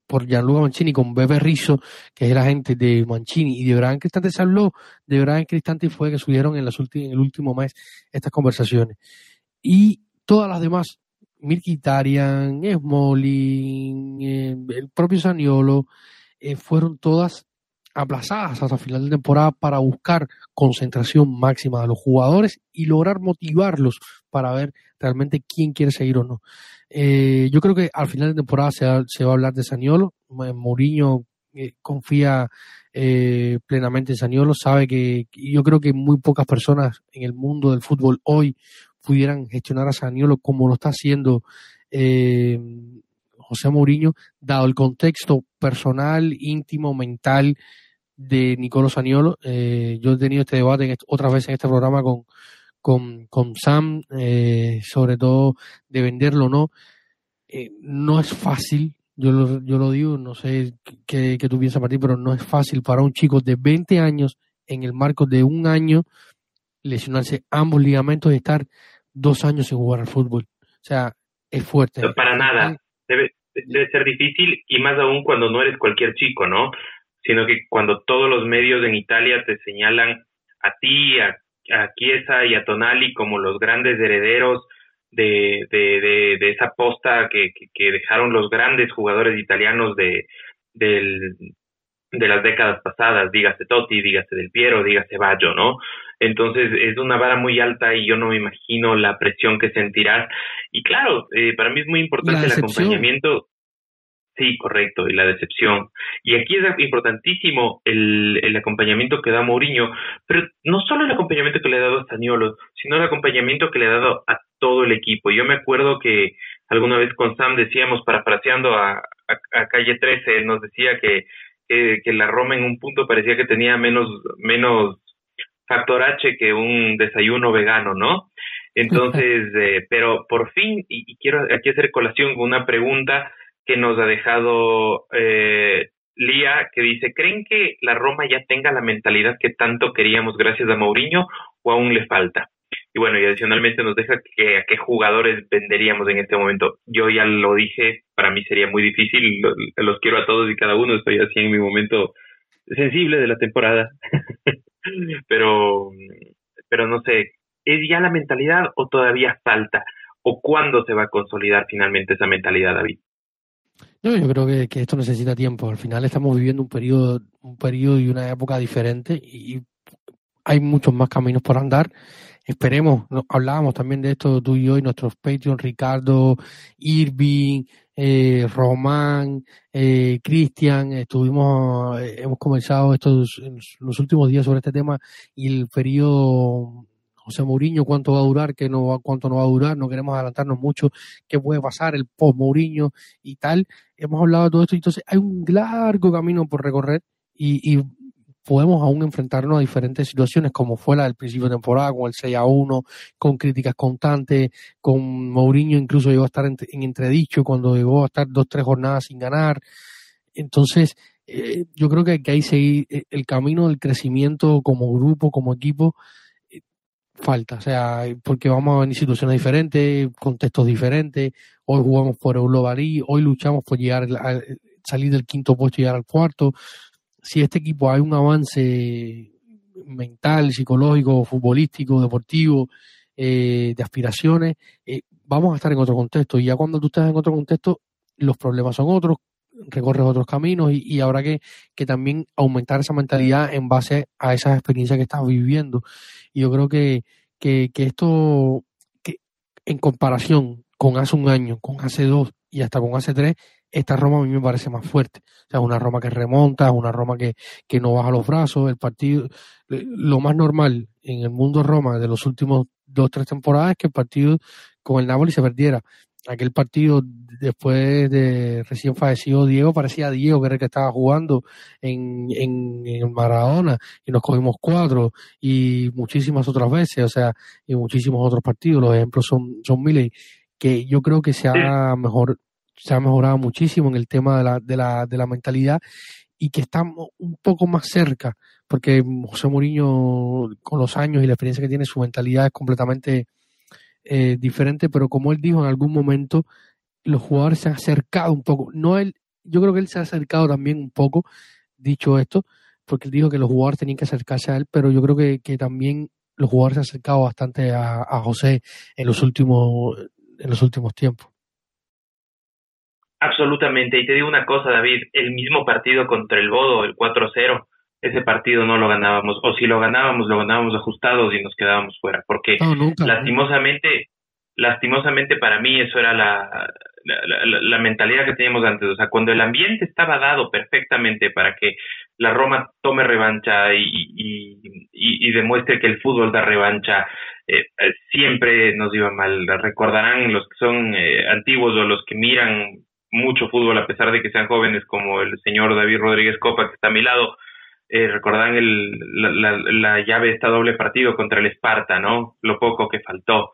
por Gianluca Mancini con Bebe Rizzo, que es el agente de Mancini y de Brian Cristante, se habló de Brian Cristante y fue que subieron en, en el último mes estas conversaciones. Y todas las demás Mirkitarian, Smolin, eh, el propio Saniolo, eh, fueron todas aplazadas hasta final de temporada para buscar concentración máxima de los jugadores y lograr motivarlos para ver realmente quién quiere seguir o no. Eh, yo creo que al final de temporada se va, se va a hablar de Saniolo. Mourinho confía plenamente en Saniolo, sabe que yo creo que muy pocas personas en el mundo del fútbol hoy pudieran gestionar a Saniolo como lo está haciendo eh, José Mourinho, dado el contexto personal, íntimo, mental de Nicolo Saniolo. Eh, yo he tenido este debate en otras veces en este programa con, con, con Sam, eh, sobre todo de venderlo o no. no es fácil, yo lo, yo lo digo, no sé qué, qué tú piensas, Martín, pero no es fácil para un chico de 20 años en el marco de un año lesionarse ambos ligamentos y estar dos años sin jugar al fútbol. O sea, es fuerte. para nada. Debe, debe ser difícil y más aún cuando no eres cualquier chico, ¿no? Sino que cuando todos los medios en Italia te señalan a ti, a, a Chiesa y a Tonali como los grandes herederos de, de, de, esa posta que, que, dejaron los grandes jugadores italianos de, del, de las décadas pasadas, dígase Totti, dígase Del Piero, dígase Baggio, ¿no? Entonces es una vara muy alta y yo no me imagino la presión que sentirás. Y claro, eh, para mí es muy importante el acompañamiento. Sí, correcto, y la decepción. Y aquí es importantísimo el, el acompañamiento que da Mourinho, pero no solo el acompañamiento que le ha dado a Staniolo, sino el acompañamiento que le ha dado a todo el equipo. Yo me acuerdo que alguna vez con Sam decíamos, parafraseando a, a, a Calle 13, nos decía que, que, que la Roma en un punto parecía que tenía menos, menos factor H que un desayuno vegano, ¿no? Entonces, eh, pero por fin, y, quiero aquí hacer colación con una pregunta que nos ha dejado eh, Lía, que dice, ¿creen que la Roma ya tenga la mentalidad que tanto queríamos gracias a Mourinho o aún le falta? Y bueno, y adicionalmente nos deja que a qué jugadores venderíamos en este momento. Yo ya lo dije, para mí sería muy difícil, los, los quiero a todos y cada uno, estoy así en mi momento sensible de la temporada. pero, pero no sé, ¿es ya la mentalidad o todavía falta? ¿O cuándo se va a consolidar finalmente esa mentalidad, David? No, yo creo que, que, esto necesita tiempo. Al final estamos viviendo un periodo, un periodo y una época diferente y hay muchos más caminos por andar. Esperemos, hablábamos también de esto tú y yo y nuestros Patreon, Ricardo, Irving, eh, Román, eh, Cristian, estuvimos, eh, hemos comenzado estos los últimos días sobre este tema y el periodo José Mourinho, cuánto va a durar, qué no va, cuánto no va a durar, no queremos adelantarnos mucho, qué puede pasar, el post Mourinho y tal. Hemos hablado de todo esto, entonces hay un largo camino por recorrer y, y podemos aún enfrentarnos a diferentes situaciones, como fue la del principio de temporada, con el 6 a 1, con críticas constantes, con Mourinho incluso llegó a estar en, entredicho cuando llegó a estar dos, tres jornadas sin ganar. Entonces, eh, yo creo que, que ahí seguir eh, el camino del crecimiento como grupo, como equipo, eh, falta, o sea, porque vamos a venir situaciones diferentes, contextos diferentes, hoy jugamos por Europa hoy luchamos por llegar a, salir del quinto puesto y llegar al cuarto, si este equipo hay un avance mental, psicológico, futbolístico, deportivo, eh, de aspiraciones, eh, vamos a estar en otro contexto. Y ya cuando tú estás en otro contexto, los problemas son otros, recorres otros caminos y, habrá que, que, también aumentar esa mentalidad en base a esas experiencias que estás viviendo. Y yo creo que, que, que esto, que en comparación con hace un año, con hace dos y hasta con hace tres, esta Roma a mí me parece más fuerte. O sea, una Roma que remonta, una Roma que, que no baja los brazos. El partido, lo más normal en el mundo Roma de los últimos dos, tres temporadas es que el partido con el Napoli se perdiera. Aquel partido después de recién fallecido Diego, parecía Diego que era el que estaba jugando en, en, en Maradona y nos cogimos cuatro y muchísimas otras veces, o sea, y muchísimos otros partidos. Los ejemplos son, son miles que yo creo que se ha mejor se ha mejorado muchísimo en el tema de la, de la, de la mentalidad y que estamos un poco más cerca, porque José Mourinho, con los años y la experiencia que tiene, su mentalidad es completamente eh, diferente, pero como él dijo en algún momento, los jugadores se han acercado un poco. No él, yo creo que él se ha acercado también un poco, dicho esto, porque él dijo que los jugadores tenían que acercarse a él, pero yo creo que, que también los jugadores se han acercado bastante a, a José en los últimos, en los últimos tiempos. Absolutamente. Y te digo una cosa, David, el mismo partido contra el Bodo, el 4-0, ese partido no lo ganábamos. O si lo ganábamos, lo ganábamos ajustados y nos quedábamos fuera. Porque lastimosamente, lastimosamente para mí eso era la, la, mentalidad que teníamos antes. O sea, cuando el ambiente estaba dado perfectamente para que la Roma tome revancha y, y, y, demuestre que el fútbol da revancha, eh, siempre nos iba mal. Recordarán los que son eh, antiguos o los que miran mucho fútbol a pesar de que sean jóvenes como el señor David Rodríguez Copa que está a mi lado. Eh, recordan el, la, la, llave esta doble partido contra el Esparta, ¿no? Lo poco que faltó.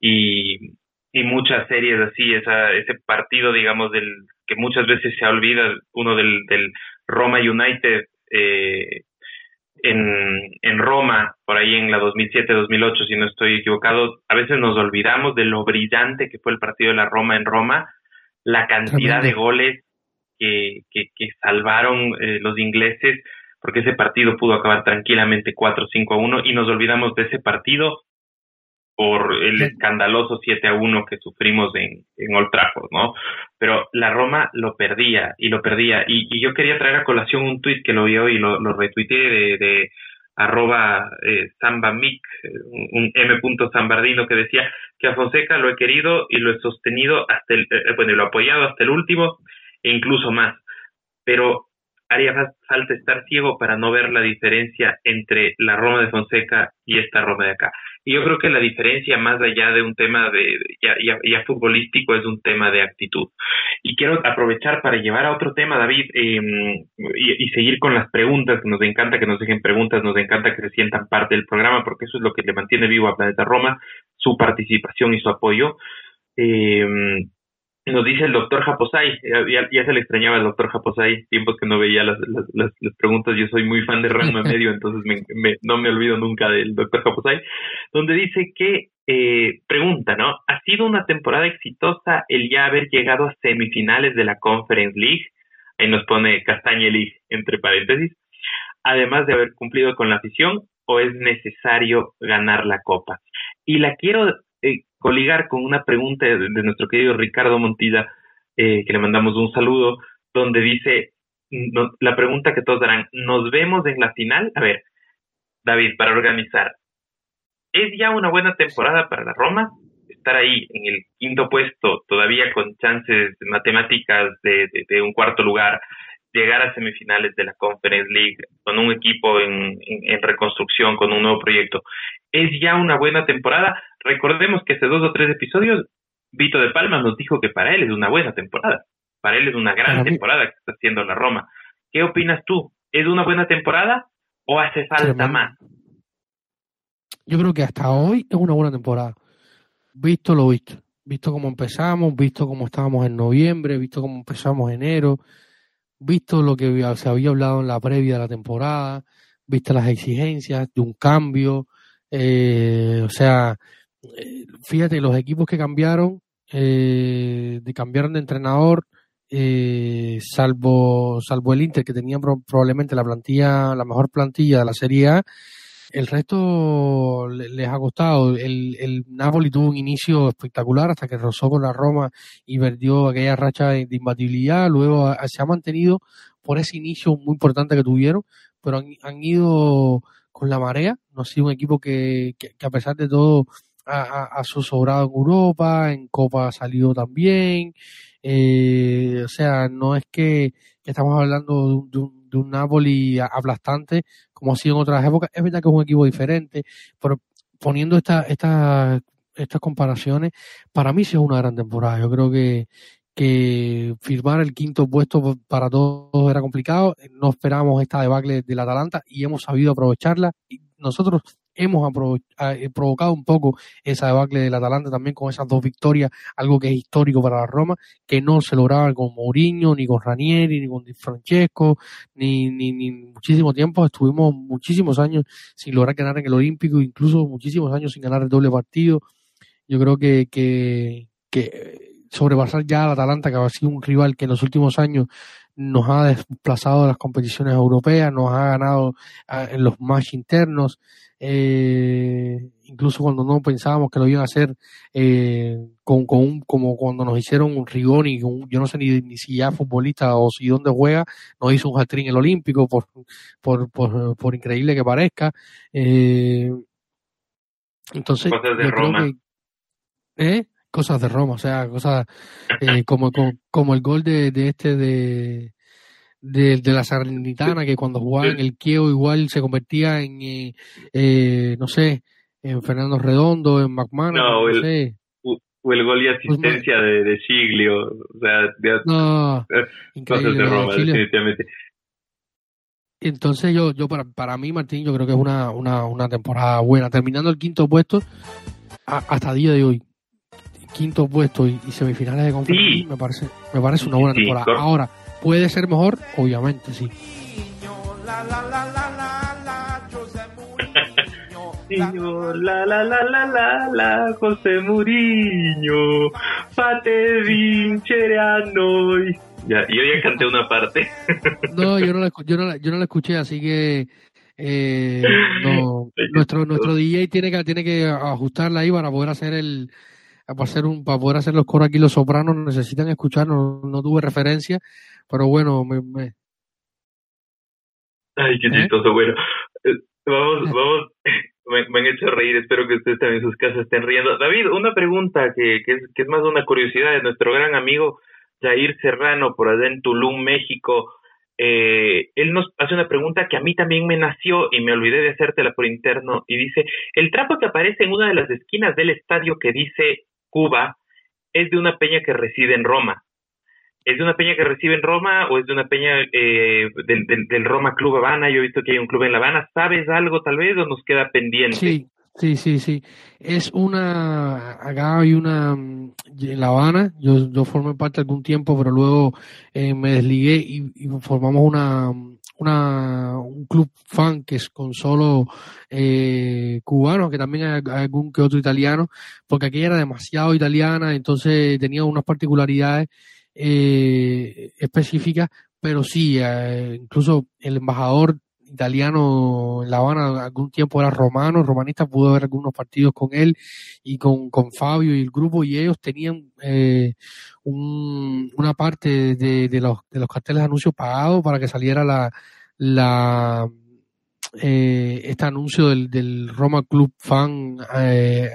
Y, y muchas series así, esa, ese partido, digamos, del que muchas veces se olvida, uno del, del Roma United eh, en, en Roma, por ahí en la 2007-2008, si no estoy equivocado, a veces nos olvidamos de lo brillante que fue el partido de la Roma en Roma la cantidad de goles que, que, salvaron eh, los ingleses, porque ese partido pudo acabar tranquilamente 4-5 a 1 y nos olvidamos de ese partido por el escandaloso 7 a 1 que sufrimos en, en Old Trafford, ¿no? Pero la Roma lo perdía y lo perdía. Y, y yo quería traer a colación un tuit que lo vi hoy y lo, lo retuiteé de, de arroba eh, Sambamic, un M. Zambardino que decía que a Fonseca lo he querido y lo he sostenido hasta el, eh, bueno, lo he apoyado hasta el último e incluso más. Pero haría falta estar ciego para no ver la diferencia entre la Roma de Fonseca y esta Roma de acá. Y yo creo que la diferencia, más allá de un tema de ya, ya, futbolístico, es un tema de actitud. Y quiero aprovechar para llevar a otro tema, David, em, y, seguir con las preguntas, que nos encanta que nos dejen preguntas, nos encanta que se sientan parte del programa, porque eso es lo que le mantiene vivo a Planeta Roma, su participación y su apoyo. Eh, nos dice el doctor Japosay, ya, se le extrañaba el doctor Japosay, tiempos que no veía las, las, preguntas, yo soy muy fan de Ranma Medio, entonces no me olvido nunca del doctor Japosay, donde dice que, eh, pregunta, ¿no? ¿Ha sido una temporada exitosa el ya haber llegado a semifinales de la Conference League? Ahí nos pone Castaña League, entre paréntesis, además de haber cumplido con la afición, o es necesario ganar la copa? Y la quiero eh, coligar con una pregunta de, nuestro querido Ricardo Montilla, eh, que le mandamos un saludo, donde dice, la pregunta que todos darán, ¿nos vemos en la final? A ver, David, para organizar, ¿es ya una buena temporada para la Roma? Estar ahí en el quinto puesto, todavía con chances matemáticas de un cuarto lugar, llegar a semifinales de la Conference League con un equipo en, reconstrucción, con un nuevo proyecto. Es ya una buena temporada. Recordemos que hace dos o tres episodios, Vito de Palma nos dijo que para él es una buena temporada. Para él es una gran temporada que está haciendo la Roma. ¿Qué opinas tú? ¿Es una buena temporada o hace falta más? Yo creo que hasta hoy es una buena temporada. Visto lo visto. Visto cómo empezamos, visto cómo estábamos en noviembre, visto cómo empezamos enero, visto lo que se había hablado en la previa de la temporada, visto las exigencias de un cambio, eh, o sea, eh, fíjate, los equipos que cambiaron, eh, de cambiaron de entrenador, eh, salvo, salvo el Inter, que tenía probablemente la plantilla, la mejor plantilla de la Serie A, el resto les ha costado. El, el Napoli tuvo un inicio espectacular hasta que rozó con la Roma y perdió aquella racha de, imbatibilidad. Luego se ha mantenido por ese inicio muy importante que tuvieron, pero han, ido con la marea. No ha sido un equipo que, que, a pesar de todo ha, en Europa, en Copa ha salido también. Eh, o sea, no es que, estamos hablando de un de un Napoli aplastante, como ha sido en otras épocas. Es verdad que es un equipo diferente, pero poniendo estas esta, estas comparaciones, para mí sí es una gran temporada. Yo creo que, que firmar el quinto puesto para todos era complicado. No esperábamos esta debacle del Atalanta y hemos sabido aprovecharla. Nosotros hemos eh, provocado un poco esa debacle del Atalanta también con esas dos victorias, algo que es histórico para la Roma, que no se lograba con Mourinho, ni con Ranieri, ni con Di Francesco, ni, ni, ni muchísimo tiempo. Estuvimos muchísimos años sin lograr ganar en el Olímpico, incluso muchísimos años sin ganar el doble partido. Yo creo que, que, que sobrepasar ya al Atalanta, que ha sido un rival que en los últimos años nos ha desplazado de las competiciones europeas, nos ha ganado ah, en los match internos, eh, incluso cuando no pensábamos que lo iban a hacer eh, con, con un, como cuando nos hicieron un Rigoni, yo no sé ni, ni si ya futbolista o si dónde juega, nos hizo un hat en el Olímpico, por, por, por, por increíble que parezca. Eh, entonces, Roma. ¿eh? Cosas de Roma, o sea, cosas eh, como, como, como, el gol de, de este de de, de la Salernitana, que cuando jugaba en el Kiev igual se convertía en, eh, eh, no sé, en Fernando Redondo, en McMahon, no, o, el, o el gol y pues asistencia de, de Giglio, o sea, de, no, cosas de Roma, definitivamente. Entonces yo, yo para, para mí, Martín, yo creo que es una, una, una temporada buena. Terminando el quinto puesto, hasta día de hoy, quinto puesto y, semifinales de conferencia, me parece, me parece una buena temporada. Ahora, ¿Puede ser mejor? Obviamente, sí. la la la la la la José Muriño, fate vincere a noi. Ya, yo ya canté una parte. no, yo no la, yo no la, yo no la escuché, así que eh, no, nuestro nuestro DJ tiene que tiene que ajustarla ahí para poder hacer el para hacer un para poder hacer los coros aquí los sopranos necesitan escuchar no, no tuve referencia pero bueno, me... me... Ay, qué ¿Eh? chistoso, bueno. Eh, vamos, vamos, me, han hecho reír, espero que ustedes también en sus casas estén riendo. David, una pregunta que, que, es, que es más una curiosidad de nuestro gran amigo Jair Serrano por allá en Tulum, México. Eh, él nos hace una pregunta que a mí también me nació y me olvidé de hacértela por interno y dice, el trapo que aparece en una de las esquinas del estadio que dice Cuba es de una peña que reside en Roma. ¿Es de una peña que recibe en Roma o es de una peña eh, del, del, Roma Club Habana? Yo he visto que hay un club en La Habana. ¿Sabes algo tal vez o nos queda pendiente? Sí, Sí, sí, sí. Es una, acá hay una, mm, en La Habana, yo, yo formé parte algún tiempo, pero luego eh, me desligué y, formamos una, una, un club fan que es con solo eh, cubanos, que también hay, algún que otro italiano, porque aquí era demasiado italiana, entonces tenía unas particularidades eh, específicas, pero sí, eh, incluso el embajador italiano en La Habana algún tiempo era romano, romanista, pudo ver algunos partidos con él y con, con Fabio y el grupo y ellos tenían eh, un, una parte de, de, los, de los carteles de anuncios pagados para que saliera la, la eh, este anuncio del, del Roma Club Fan eh,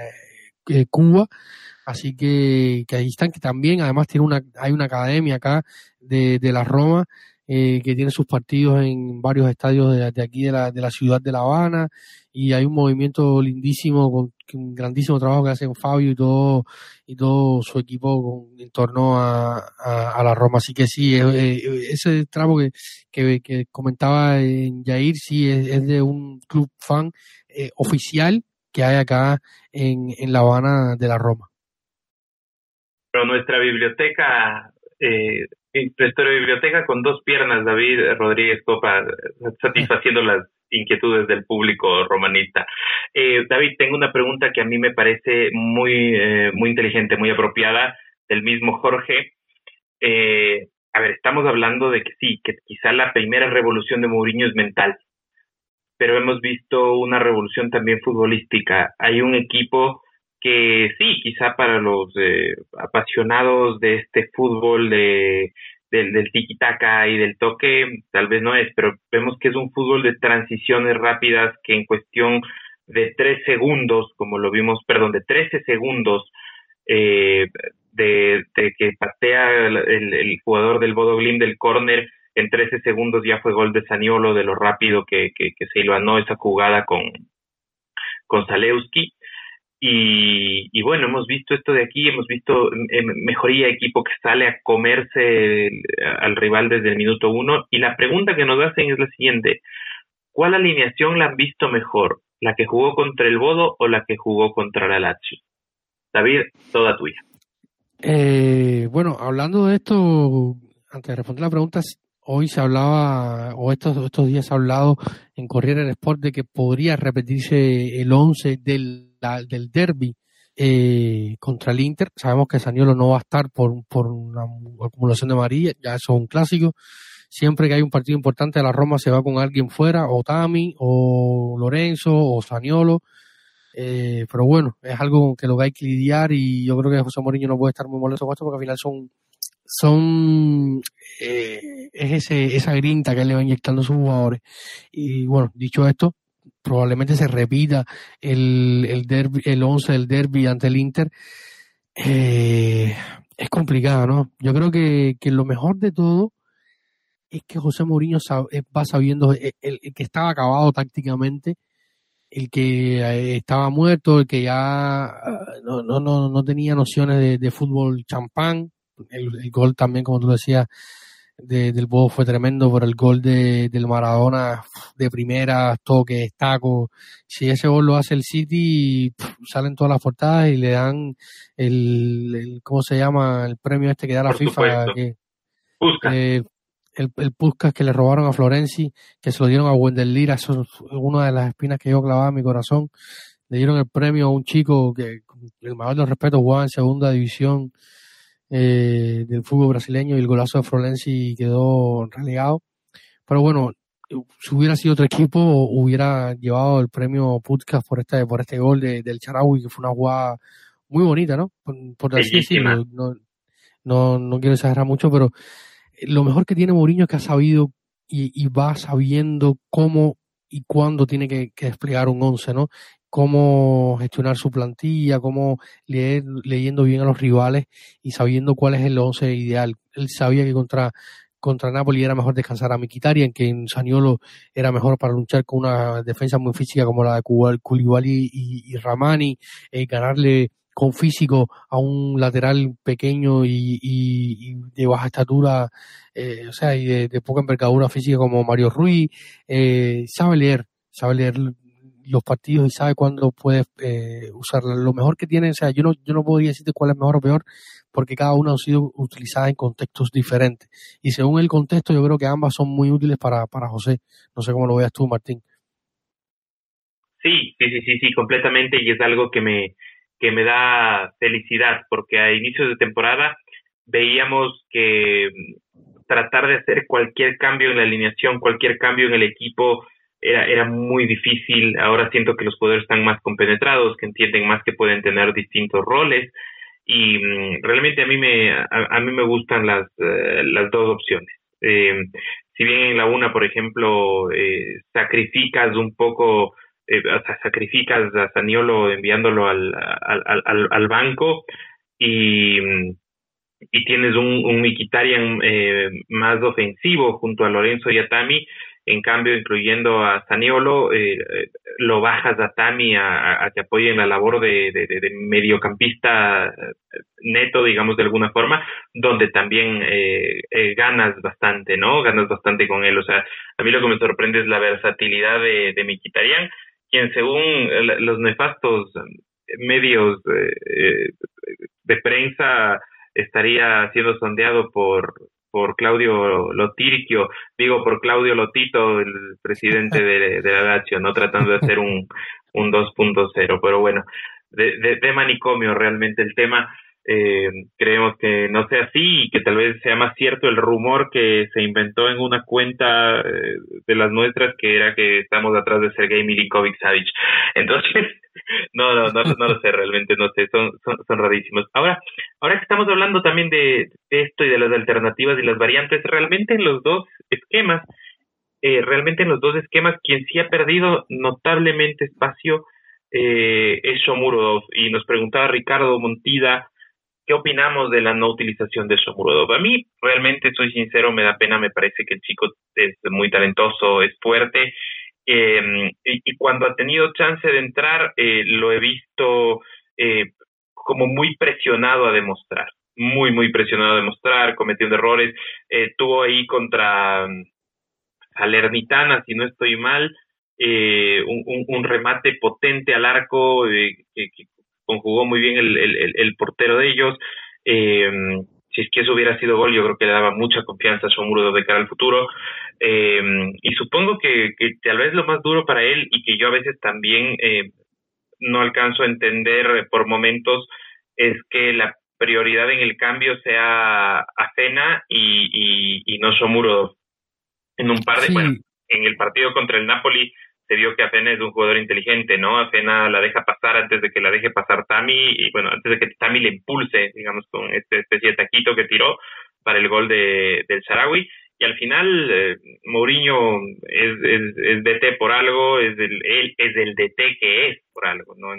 eh Cuba. Así que, que ahí están que también además tiene una hay una academia acá de, de la Roma eh, que tiene sus partidos en varios estadios de, aquí de la, de la ciudad de La Habana y hay un movimiento lindísimo con, un grandísimo trabajo que hacen Fabio y todo y todo su equipo con, en torno a, la Roma. Así que sí eh, ese tramo que, que, que, comentaba en Jair sí es, de un club fan eh, oficial que hay acá en, en La Habana de la Roma. Pero nuestra biblioteca eh, nuestra biblioteca con dos piernas, David Rodríguez Copa, satisfaciendo las inquietudes del público romanista. Eh, David, tengo una pregunta que a mí me parece muy, eh, muy inteligente, muy apropiada, del mismo Jorge. Eh, a ver, estamos hablando de que sí, que quizá la primera revolución de Mourinho es mental, pero hemos visto una revolución también futbolística. Hay un equipo que sí, quizá para los eh, apasionados de este fútbol de, del, tiki-taka y del toque, tal vez no es, pero vemos que es un fútbol de transiciones rápidas que en cuestión de tres segundos, como lo vimos, perdón, de trece segundos, eh, de, que patea el, jugador del Bodo Glim del córner, en trece segundos ya fue gol de Saniolo, de lo rápido que, que, que se iluanó esa jugada con, con Zalewski. Y, bueno, hemos visto esto de aquí, hemos visto mejoría de equipo que sale a comerse al rival desde el minuto uno. Y la pregunta que nos hacen es la siguiente: ¿Cuál alineación la han visto mejor? ¿La que jugó contra el Bodo o la que jugó contra la Lazio? David, toda tuya. Eh, bueno, hablando de esto, antes de responder la pregunta, hoy se hablaba, o estos, estos días se ha hablado en Corriere Sport de que podría repetirse el 11 del del derby eh, contra el Inter. Sabemos que Saniolo no va a estar por, por una acumulación de María, ya eso es un clásico. Siempre que hay un partido importante, la Roma se va con alguien fuera, o Tami, o Lorenzo, o Saniolo. Eh, pero bueno, es algo que lo que hay que lidiar y yo creo que José Mourinho no puede estar muy molesto con esto porque al final son son eh, es ese, esa grinta que le va inyectando a sus jugadores. Y bueno, dicho esto, probablemente se repita el, el, derby, el 11 del derby ante el Inter. Eh, es complicado, ¿no? Yo creo que, que, lo mejor de todo es que José Mourinho eh, va sabiendo eh, el, que estaba acabado tácticamente, el que estaba muerto, el que ya no, no, no, no tenía nociones de, de fútbol champán, el, el, gol también, como tú decías, del Bodo fue tremendo por el gol de, del Maradona de primera, toque, estaco. Si ese gol lo hace el City, salen todas las portadas y le dan el, ¿cómo se llama? El premio este que da la FIFA. Que, eh, el, el Puskas que le robaron a Florenzi, que se lo dieron a Wendell Lira, eso es una de las espinas que yo clavaba en mi corazón. Le dieron el premio a un chico que, el mayor de los respetos, jugaba en segunda división eh, del fútbol brasileño y el golazo de Florenzi quedó relegado. Pero bueno, si hubiera sido otro equipo, hubiera llevado el premio Putzkas por este, por este gol de, del Charaui, que fue una jugada muy bonita, ¿no? Por, así decirlo. No, no, no, quiero exagerar mucho, pero lo mejor que tiene Mourinho es que ha sabido y, y va sabiendo cómo y cuándo tiene que, que, desplegar un once, ¿no? Cómo gestionar su plantilla, cómo leer, leyendo bien a los rivales y sabiendo cuál es el once ideal. Él sabía que contra contra Napoli era mejor descansar a en que en Saniolo era mejor para luchar con una defensa muy física como la de Koulibaly y, y Ramani, eh, ganarle con físico a un lateral pequeño y, y, de baja estatura, eh, o sea, y de, poca envergadura física como Mario Ruiz, eh, sabe leer, sabe leer los partidos y sabe cuándo puede eh, usarla. Lo mejor que tiene, o sea, yo no, yo no podría decirte cuál es mejor o peor, porque cada una ha sido utilizada en contextos diferentes. Y según el contexto, yo creo que ambas son muy útiles para, para José. No sé cómo lo veas tú, Martín. Sí, sí, sí, sí, sí, completamente, y es algo que me, que me da felicidad, porque a inicios de temporada veíamos que tratar de hacer cualquier cambio en la alineación, cualquier cambio en el equipo, era, era muy difícil. Ahora siento que los jugadores están más compenetrados, que entienden más que pueden tener distintos roles. Y mm, realmente a mí me, a, mí me gustan las, eh, las dos opciones. Eh, si bien en la una, por ejemplo, eh, sacrificas un poco, o sea, sacrificas a Saniolo enviándolo al, al, al, al banco y mm, y tienes un, un eh, más ofensivo junto a Lorenzo y a Tami, en cambio, incluyendo a Saniolo, eh, lo bajas a Tami a, a, que apoye en la labor de, de, mediocampista eh, neto, digamos de alguna forma, donde también eh, eh, ganas bastante, ¿no? Ganas bastante con él. O sea, a mí lo que me sorprende es la versatilidad de, de Miquitarian, quien según los nefastos medios de prensa estaría siendo sondeado por, por Claudio Lotirquio, digo por Claudio Lotito, el presidente de, la Lazio, ¿no? Tratando de hacer un, un 2.0, pero bueno, de, de, de, manicomio realmente el tema. Eh, creemos que no sea así y que tal vez sea más cierto el rumor que se inventó en una cuenta eh, de las nuestras que era que estamos atrás de Sergei Milinkovic Savic. Entonces, no, no, no, no, lo sé, realmente no sé, son, son, son rarísimos. Ahora, ahora que estamos hablando también de, esto y de las alternativas y las variantes, realmente en los dos esquemas, eh, realmente en los dos esquemas, quien sí ha perdido notablemente espacio eh, es Shomurodov. Y nos preguntaba Ricardo Montida ¿Qué opinamos de la no utilización de Shomurodov? A mí, realmente, soy sincero, me da pena, me parece que el chico es muy talentoso, es fuerte, eh, y, cuando ha tenido chance de entrar, eh, lo he visto eh, como muy presionado a demostrar, muy, muy presionado a demostrar, cometiendo errores. Eh, tuvo ahí contra mm, Salernitana, si no estoy mal, eh, un, un, un, remate potente al arco eh, que, que, conjugó muy bien el, el, el portero de ellos. Eh, si es que eso hubiera sido gol, yo creo que le daba mucha confianza a su muro de cara al futuro. Eh, y supongo que, que, tal vez lo más duro para él y que yo a veces también eh, no alcanzo a entender por momentos es que la prioridad en el cambio sea Acena y, y, y no Somuro en un par de, bueno, en el partido contra el Napoli se vio que Afena es un jugador inteligente, ¿no? Afena la deja pasar antes de que la deje pasar Tami y bueno, antes de que Tami le impulse, digamos, con esta especie de taquito que tiró para el gol de, del Sarawi. Y al final, eh, Mourinho es, es, es, DT por algo, es el, él es el DT que es por algo, ¿no?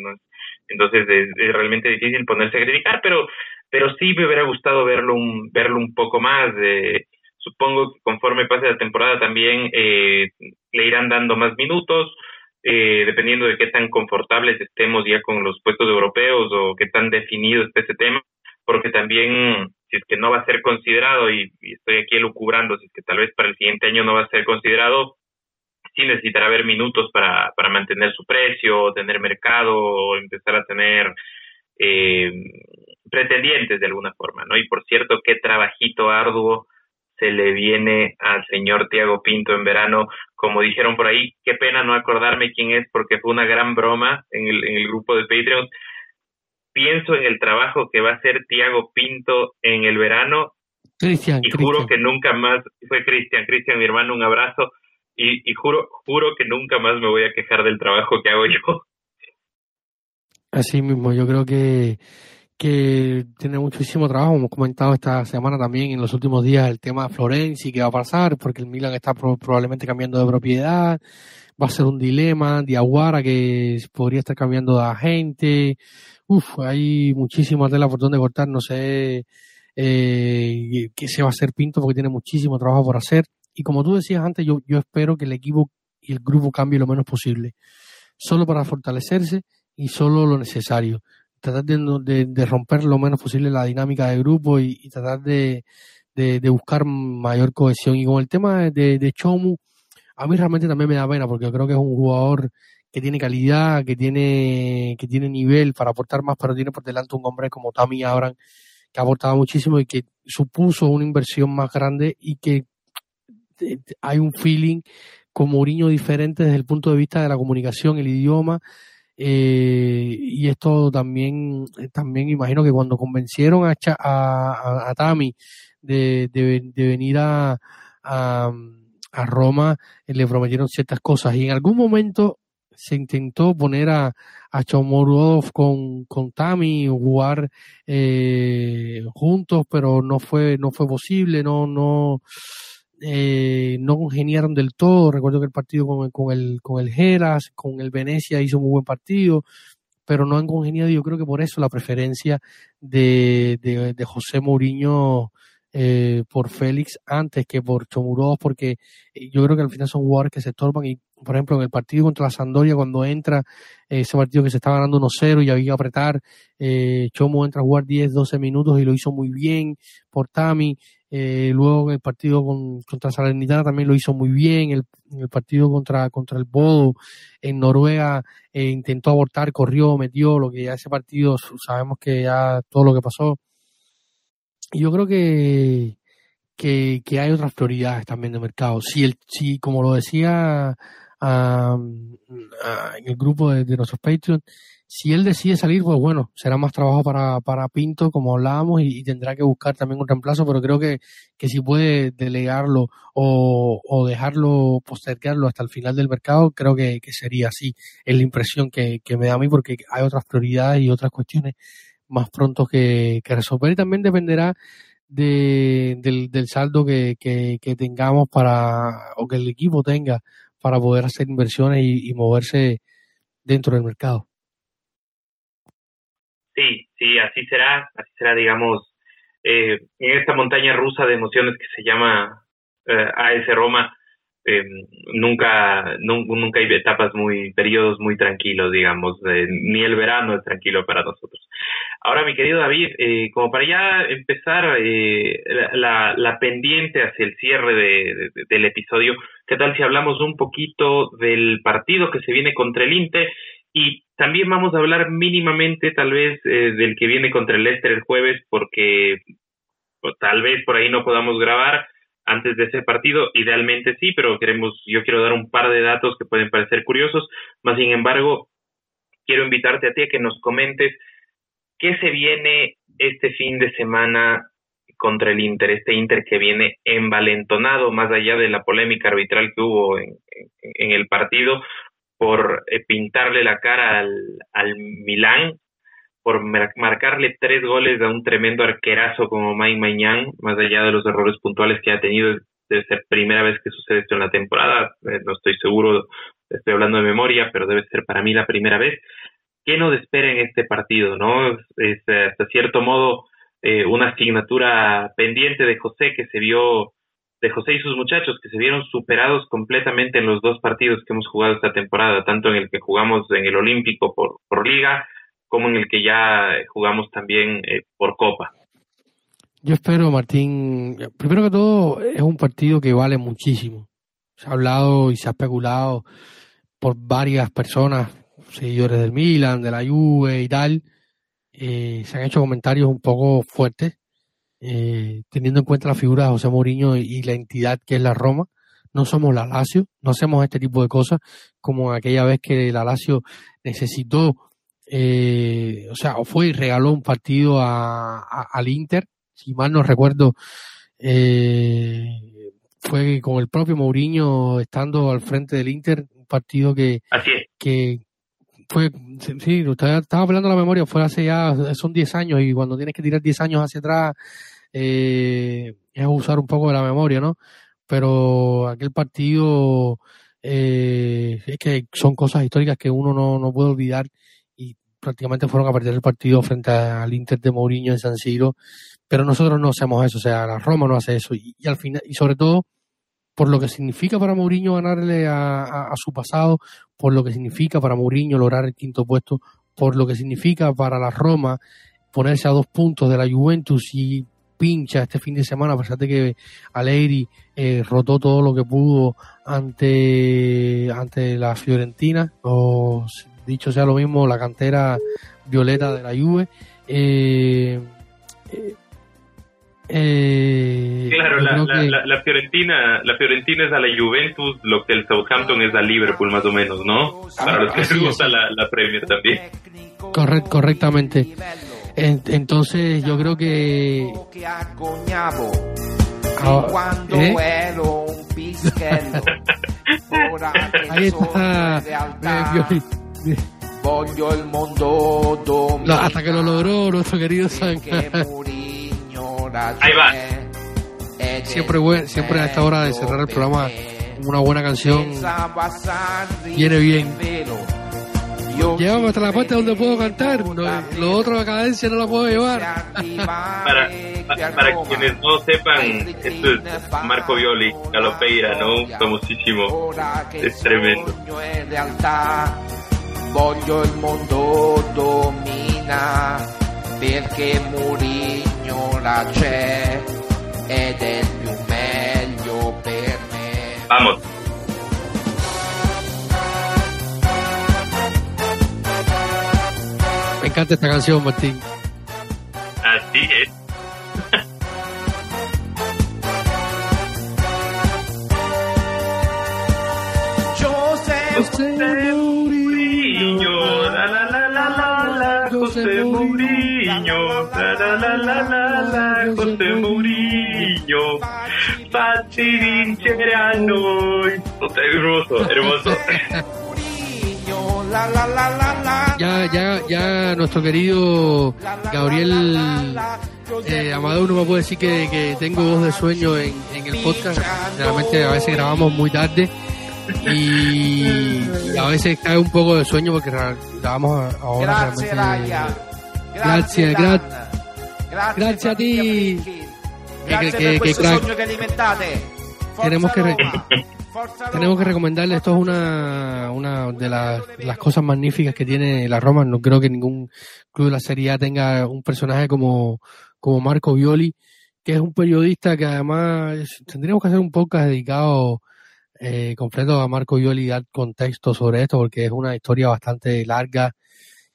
entonces es, realmente difícil ponerse a criticar, pero, pero sí me hubiera gustado verlo un, verlo un poco más. de supongo que conforme pase la temporada también eh, le irán dando más minutos, eh, dependiendo de qué tan confortables estemos ya con los puestos europeos o qué tan definido esté ese tema, porque también si es que no va a ser considerado, y, estoy aquí elucubrando, si es que tal vez para el siguiente año no va a ser considerado, sí necesitará haber minutos para, para mantener su precio, tener mercado, o empezar a tener eh, pretendientes de alguna forma, ¿no? Y por cierto, qué trabajito arduo se le viene al señor Tiago Pinto en verano, como dijeron por ahí, qué pena no acordarme quién es porque fue una gran broma en el, en el grupo de Patreon. Pienso en el trabajo que va a hacer Tiago Pinto en el verano Cristian, y juro que nunca más, fue Cristian, Cristian mi hermano, un abrazo y, y juro, juro que nunca más me voy a quejar del trabajo que hago yo. Así mismo, yo creo que que tiene muchísimo trabajo. Hemos comentado esta semana también en los últimos días el tema de Florenzi, que va a pasar, porque el Milan está probablemente cambiando de propiedad. Va a ser un dilema. Diaguara, que podría estar cambiando de agente. Uf, hay muchísima tela por donde cortar. No sé eh, qué se va a hacer Pinto, porque tiene muchísimo trabajo por hacer. Y como tú decías antes, yo, yo espero que el equipo y el grupo cambie lo menos posible. Solo para fortalecerse y solo lo necesario tratar de, de, romper lo menos posible la dinámica del grupo y, tratar de, de, buscar mayor cohesión. Y con el tema de, de Chomu, a mí realmente también me da pena porque creo que es un jugador que tiene calidad, que tiene, que tiene nivel para aportar más, pero tiene por delante un hombre como Tammy Abraham, que ha aportado muchísimo y que supuso una inversión más grande y que eh, hay un feeling con Mourinho diferente desde el punto de vista de la comunicación, el idioma, eh, y esto también, también imagino que cuando convencieron a, a, a, Tami de, de, venir a, a, Roma, eh, le prometieron ciertas cosas. Y en algún momento se intentó poner a, a Chomorov con, con Tami, jugar eh, juntos, pero no fue, no fue posible, no, no, eh, no congeniaron del todo. Recuerdo que el partido con, con el con el Geras, con el Venecia hizo muy buen partido, pero no han congeniado. Yo creo que por eso la preferencia de, de, de José Mourinho eh, por Félix antes que por Chomurov, porque eh, yo creo que al final son jugadores que se estorban y, por ejemplo, en el partido contra la Sandoria, cuando entra eh, ese partido que se estaba ganando 1-0 y había que apretar, eh, Chomo entra a jugar 10, 12 minutos y lo hizo muy bien por Tami. Eh, luego el partido con, contra Salernitana también lo hizo muy bien. El, el partido contra, contra el Bodo en Noruega eh, intentó abortar, corrió, metió, lo que ya ese partido sabemos que ya todo lo que pasó yo creo que, que, hay otras prioridades también de mercado. Si, el, si como lo decía en el grupo de, nuestros Patreon, si él decide salir, pues bueno, será más trabajo para, para Pinto, como hablábamos, y, tendrá que buscar también un reemplazo, pero creo que, que si puede delegarlo o, o dejarlo, postergarlo hasta el final del mercado, creo que, que sería así. Es la impresión que, que me da a mí, porque hay otras prioridades y otras cuestiones más pronto que, resolver y también dependerá de, del, del saldo que, que, tengamos para o que el equipo tenga para poder hacer inversiones y, moverse dentro del mercado. Sí, sí, así será, así será, digamos, eh, en esta montaña rusa de emociones que se llama eh, AS Roma, eh, nunca, nunca hay etapas muy, periodos muy tranquilos, digamos, ni el verano es tranquilo para nosotros. Ahora, mi querido David, eh, como para ya empezar eh, la, la, pendiente hacia el cierre de, del episodio, ¿qué tal si hablamos un poquito del partido que se viene contra el Inter? Y también vamos a hablar mínimamente tal vez eh, del que viene contra el Leicester el jueves, porque pues, tal vez por ahí no podamos grabar, antes de ese partido. Idealmente sí, pero queremos, yo quiero dar un par de datos que pueden parecer curiosos. Más sin embargo, quiero invitarte a ti a que nos comentes qué se viene este fin de semana contra el Inter, este Inter que viene envalentonado, más allá de la polémica arbitral que hubo en, el partido, por eh, pintarle la cara al, al Milán por marcarle tres goles a un tremendo arquerazo como Mike Mañán, más allá de los errores puntuales que ha tenido, debe ser primera vez que sucede esto en la temporada, eh, no estoy seguro, estoy hablando de memoria, pero debe ser para mí la primera vez. ¿Qué nos espera en este partido? no Es, hasta cierto modo eh, una asignatura pendiente de José que se vio, de José y sus muchachos, que se vieron superados completamente en los dos partidos que hemos jugado esta temporada, tanto en el que jugamos en el Olímpico por, por liga, como en el que ya jugamos también eh, por Copa. Yo espero, Martín, primero que todo, es un partido que vale muchísimo. Se ha hablado y se ha especulado por varias personas, seguidores del Milan, de la Juve y tal. Eh, se han hecho comentarios un poco fuertes, eh, teniendo en cuenta la figura de José Mourinho y, la entidad que es la Roma. No somos la Lazio, no hacemos este tipo de cosas como aquella vez que la Lazio necesitó eh, o sea, fue y regaló un partido a, al Inter, si mal no recuerdo, eh, fue con el propio Mourinho estando al frente del Inter, un partido que, que fue, sí, usted estaba hablando de la memoria, fue hace ya, son 10 años y cuando tienes que tirar 10 años hacia atrás, eh, es usar un poco de la memoria, ¿no? Pero aquel partido, eh, es que son cosas históricas que uno no, no puede olvidar prácticamente fueron a perder el partido frente al Inter de Mourinho en San Siro, pero nosotros no hacemos eso, o sea, la Roma no hace eso y, al final y sobre todo por lo que significa para Mourinho ganarle a, su pasado, por lo que significa para Mourinho lograr el quinto puesto, por lo que significa para la Roma ponerse a dos puntos de la Juventus y pincha este fin de semana, a pesar de que Alegri eh, rotó todo lo que pudo ante, ante la Fiorentina, o dicho sea lo mismo, la cantera violeta de la Juve. Eh, eh, claro, la, Fiorentina, la Fiorentina es a la Juventus, lo que el Southampton es a Liverpool más o menos, ¿no? Para los que les gusta la, la Premier también. Correct, correctamente. Entonces yo creo que ah, ¿eh? Ahí está no, hasta que lo logró nuestro querido San Ahí va. Siempre, siempre a esta hora de cerrar el programa, una buena canción. Viene bien. Llegamos hasta la parte donde puedo cantar. lo otro, la cadencia no la puedo llevar. para, para, quienes no sepan, esto es Marco Violi, Galopeira, ¿no? Famosísimo. Es tremendo. Voglio il mondo domina perché Murigno c'è ed è il più meglio per me. Vamos. Me encanta esta canción, Martín. Así es. José Mourinho, la la la la la la, José Mourinho, la la la la la la, José Mourinho, noi. Hermoso, hermoso. Ya, ya, ya nuestro querido Gabriel eh, Amador no me puede decir que, que, tengo voz de sueño en, en el podcast. Realmente a veces grabamos muy tarde y, a veces cae un poco de sueño porque grabamos ahora Gracias, realmente. Gracias, gracias, gracias a ti. Gracias que, que, que, que tenemos que tenemos que recomendarle esto es una, una de las, cosas magníficas que tiene la Roma. No creo que ningún club de la Serie A tenga un personaje como como Marco Violi que es un periodista que además tendríamos que hacer un podcast dedicado eh, completo a Marco Violi dar contexto sobre esto porque es una historia bastante larga.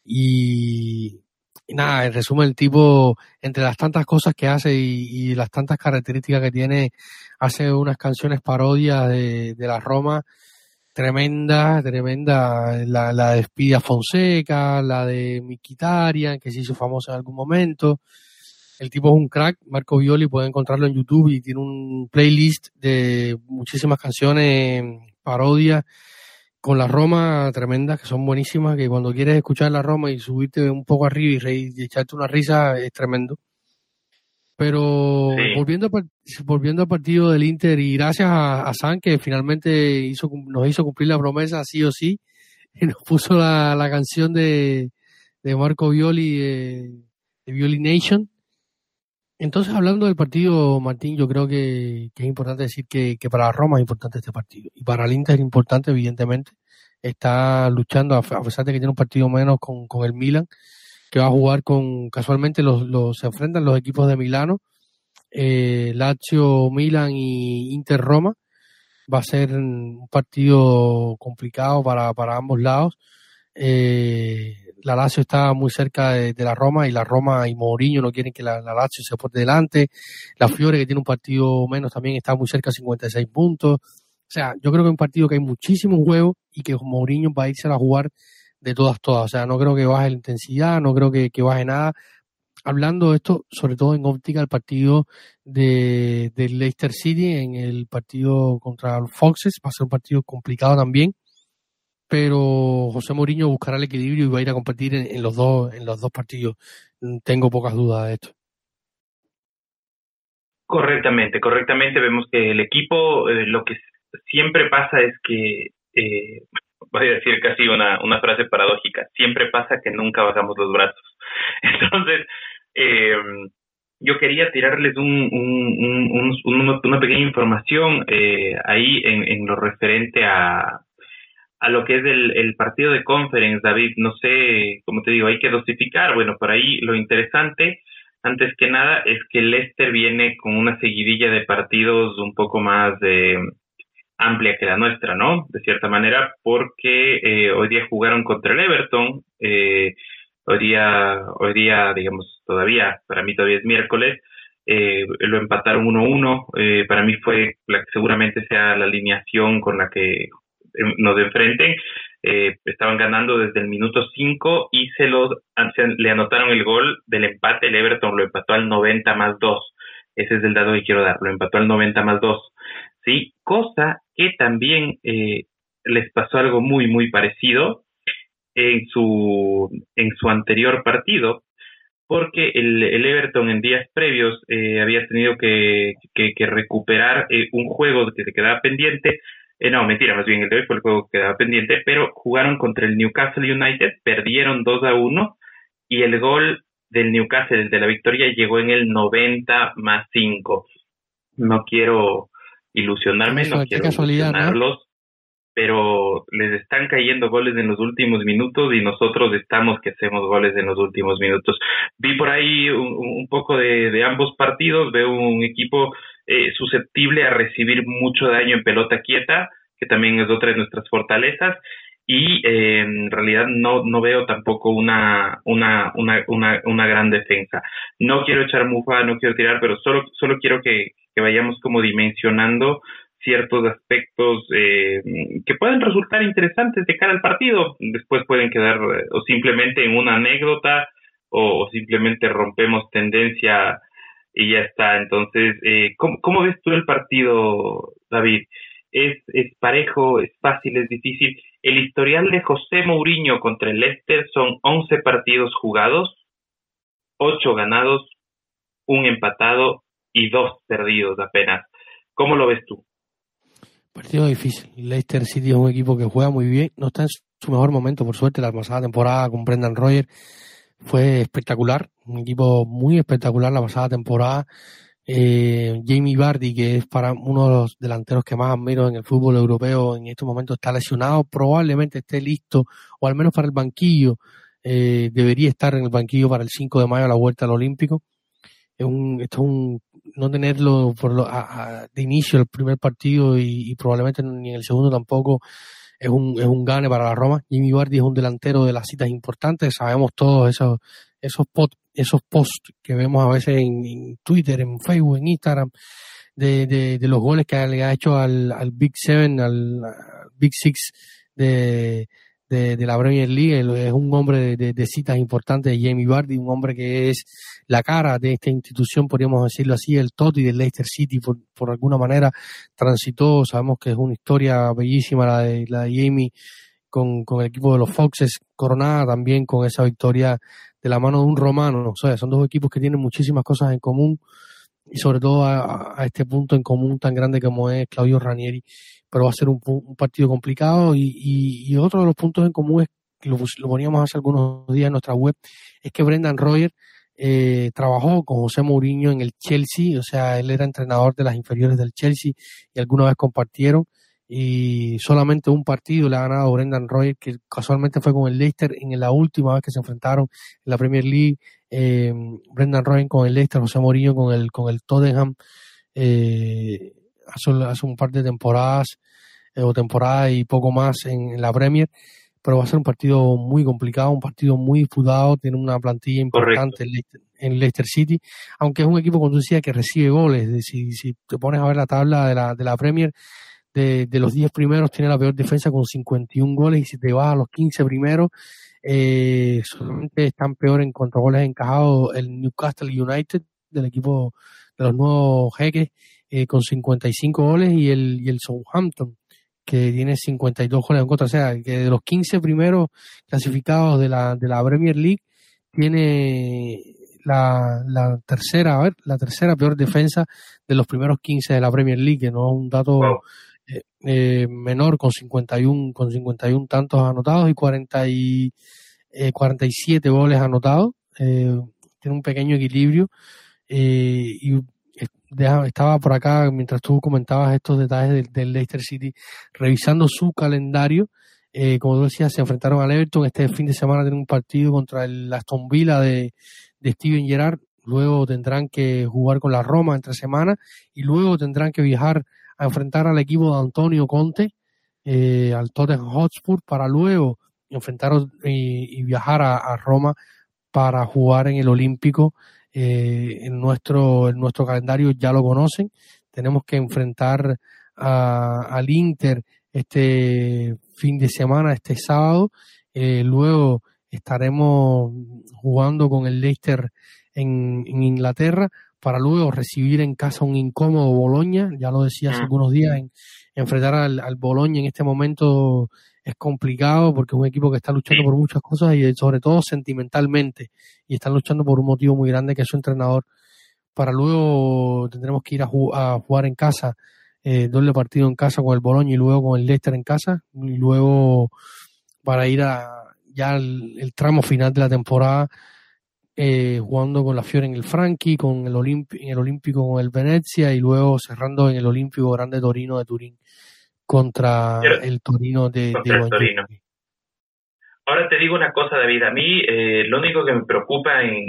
Y, nada, en resumen el tipo, entre las tantas cosas que hace y, las tantas características que tiene, hace unas canciones parodias de, la Roma tremenda, tremenda, la, la de Spidia Fonseca, la de Mikitarian, que se hizo famosa en algún momento, el tipo es un crack, Marco Violi, puede encontrarlo en YouTube y tiene un playlist de muchísimas canciones, parodias con la Roma tremendas, que son buenísimas, que cuando quieres escuchar la Roma y subirte un poco arriba y, reír, y echarte una risa es tremendo. Pero volviendo, volviendo al partido del Inter y gracias a, San que finalmente hizo, nos hizo cumplir la promesa sí o sí, y nos puso la, la canción de, de Marco Violi, de, de Violi Nation entonces, hablando del partido, Martín, yo creo que, es importante decir que, para Roma es importante este partido. Y para el Inter es importante, evidentemente. Está luchando, a pesar de que tiene un partido menos con, el Milan, que va a jugar con, casualmente los, los se enfrentan los equipos de Milano, eh, Lazio, Milan y Inter Roma. Va a ser un partido complicado para, para ambos lados. Eh, la Lazio está muy cerca de, la Roma y la Roma y Mourinho no quieren que la, Lazio se por delante. La Fiore, que tiene un partido menos, también está muy cerca, 56 puntos. O sea, yo creo que es un partido que hay muchísimo juego y que Mourinho va a irse a jugar de todas, todas. O sea, no creo que baje la intensidad, no creo que, baje nada. Hablando de esto, sobre todo en óptica, el partido de, de Leicester City, en el partido contra los Foxes, va a ser un partido complicado también pero José Mourinho buscará el equilibrio y va a ir a competir en, los dos en los dos partidos. Mm, tengo pocas dudas de esto. Correctamente, correctamente vemos que el equipo eh, lo que siempre pasa es que eh, voy a decir casi una, una frase paradójica, siempre pasa que nunca bajamos los brazos. Entonces, eh, yo quería tirarles un, un, un, una pequeña información eh, ahí en, en lo referente a, a lo que es el, el partido de conference, David, no sé, como te digo, hay que dosificar. Bueno, por ahí lo interesante, antes que nada, es que Leicester viene con una seguidilla de partidos un poco más de amplia que la nuestra, ¿no? De cierta manera, porque eh, hoy día jugaron contra el Everton, eh, hoy día, hoy día, digamos, todavía, para mí todavía es miércoles, eh, lo empataron 1-1, eh, para mí fue la que seguramente sea la alineación con la que em, nos enfrenten, eh, estaban ganando desde el minuto 5 y se los le anotaron el gol del empate, el Everton lo empató al 90 más 2, ese es el dato que quiero dar, lo empató al 90 más 2, ¿sí? Cosa que también eh, les pasó algo muy, muy parecido en su, en su anterior partido, porque el, el Everton en días previos eh, había tenido que, que, recuperar eh, un juego que se quedaba pendiente. no, mentira, más bien el de hoy fue el juego que quedaba pendiente, pero jugaron contra el Newcastle United, perdieron 2 a 1 y el gol del Newcastle, de la victoria, llegó en el 90 más 5. No quiero ilusionarme, no quiero ilusionarlos, pero les están cayendo goles en los últimos minutos y nosotros estamos que hacemos goles en los últimos minutos. Vi por ahí un, poco de, ambos partidos, veo un equipo eh, susceptible a recibir mucho daño en pelota quieta, que también es otra de nuestras fortalezas, y eh, en realidad no, no veo tampoco una, una, una, una, una gran defensa. No quiero echar mufa, no quiero tirar, pero solo, solo quiero que, que vayamos como dimensionando ciertos aspectos eh, que pueden resultar interesantes de cara al partido. Después pueden quedar eh, o simplemente en una anécdota o, simplemente rompemos tendencia y ya está. Entonces, eh, ¿cómo, ¿cómo, ves tú el partido, David? ¿Es, ¿Es parejo? ¿Es fácil? ¿Es difícil? El historial de José Mourinho contra el Leicester son 11 partidos jugados, 8 ganados, un empatado y dos perdidos apenas. ¿Cómo lo ves tú? Partido difícil. Leicester City es un equipo que juega muy bien. No está en su mejor momento, por suerte. La pasada temporada con Brendan Roger fue espectacular. Un equipo muy espectacular la pasada temporada. Eh, Jamie Vardy, que es para uno de los delanteros que más admiro en el fútbol europeo, en estos momentos está lesionado. Probablemente esté listo, o al menos para el banquillo. Eh, debería estar en el banquillo para el 5 de mayo a la vuelta al Olímpico es un, esto es un, no tenerlo por lo, de inicio el primer partido y, probablemente ni en el segundo tampoco es un, es un gane para la Roma. Jimmy Bardi es un delantero de las citas importantes, sabemos todos esos, esos, esos posts que vemos a veces en, Twitter, en Facebook, en Instagram, de, de, de, los goles que le ha hecho al, al Big Seven, al Big Six de, de, la Premier League, es un hombre de, citas importantes Jamie Vardy, un hombre que es la cara de esta institución, podríamos decirlo así, el Totti del Leicester City, por, por alguna manera transitó, sabemos que es una historia bellísima la de, la de Jamie con, con el equipo de los Foxes, coronada también con esa victoria de la mano de un romano, o sea, son dos equipos que tienen muchísimas cosas en común y sobre todo a, este punto en común tan grande como es Claudio Ranieri. Pero va a ser un, partido complicado y, otro de los puntos en común es que lo, poníamos hace algunos días en nuestra web, es que Brendan Royer eh, trabajó con José Mourinho en el Chelsea, o sea, él era entrenador de las inferiores del Chelsea y alguna vez compartieron y solamente un partido le ha ganado Brendan Royer, que casualmente fue con el Leicester en la última vez que se enfrentaron en la Premier League, eh, Brendan Royer con el Leicester, José Mourinho con el, con el Tottenham. Eh, hace, un par de temporadas eh, o temporada y poco más en, la Premier, pero va a ser un partido muy complicado, un partido muy disputado, tiene una plantilla importante en Leicester, City, aunque es un equipo, como tú decías, que recibe goles. Si, si te pones a ver la tabla de la, de la Premier, de, los 10 primeros tiene la peor defensa con 51 goles y si te vas a los 15 primeros, eh, solamente están peor en cuanto a goles encajados el Newcastle United del equipo de los nuevos jeques eh, con 55 goles y el, y el Southampton que tiene 52 goles en contra. O sea, que de los 15 primeros clasificados de la, de la Premier League tiene la, la tercera, a ver, la tercera peor defensa de los primeros 15 de la Premier League, que no es un dato eh, eh, menor con 51, con 51 tantos anotados y 40 y, 47 goles anotados. tiene un pequeño equilibrio y estaba por acá mientras tú comentabas estos detalles del, Leicester City, revisando su calendario. Eh, como tú decías, se enfrentaron al Everton. Este fin de semana tienen un partido contra el Aston Villa de, Steven Gerrard. luego tendrán que jugar con la Roma entre semanas y luego tendrán que viajar a enfrentar al equipo de Antonio Conte, eh, al Tottenham Hotspur, para luego enfrentar y, viajar a, Roma para jugar en el Olímpico. Eh, en, nuestro, en nuestro calendario ya lo conocen. Tenemos que enfrentar al Inter este fin de semana, este sábado. Eh, luego estaremos jugando con el Leicester en, Inglaterra para luego recibir en casa un incómodo Boloña. Ya lo decía hace mm. algunos días, en, enfrentar al, al Boloña en este momento es complicado porque es un equipo que está luchando por muchas cosas y sobre todo sentimentalmente y están luchando por un motivo muy grande que es su entrenador. Para luego tendremos que ir a, jugar en casa, eh, doble partido en casa con el Boloña y luego con el Leicester en casa y luego para ir a ya el, tramo final de la temporada eh, jugando con la Fiore en el Franchi, con el en el Olímpico con el Venezia y luego cerrando en el Olímpico Grande Torino de Turín contra el Torino de, Torino. Ahora te digo una cosa, David. A mí eh, lo único que me preocupa, en,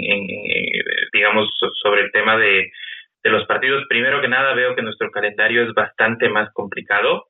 digamos, sobre el tema de, los partidos, primero que nada veo que nuestro calendario es bastante más complicado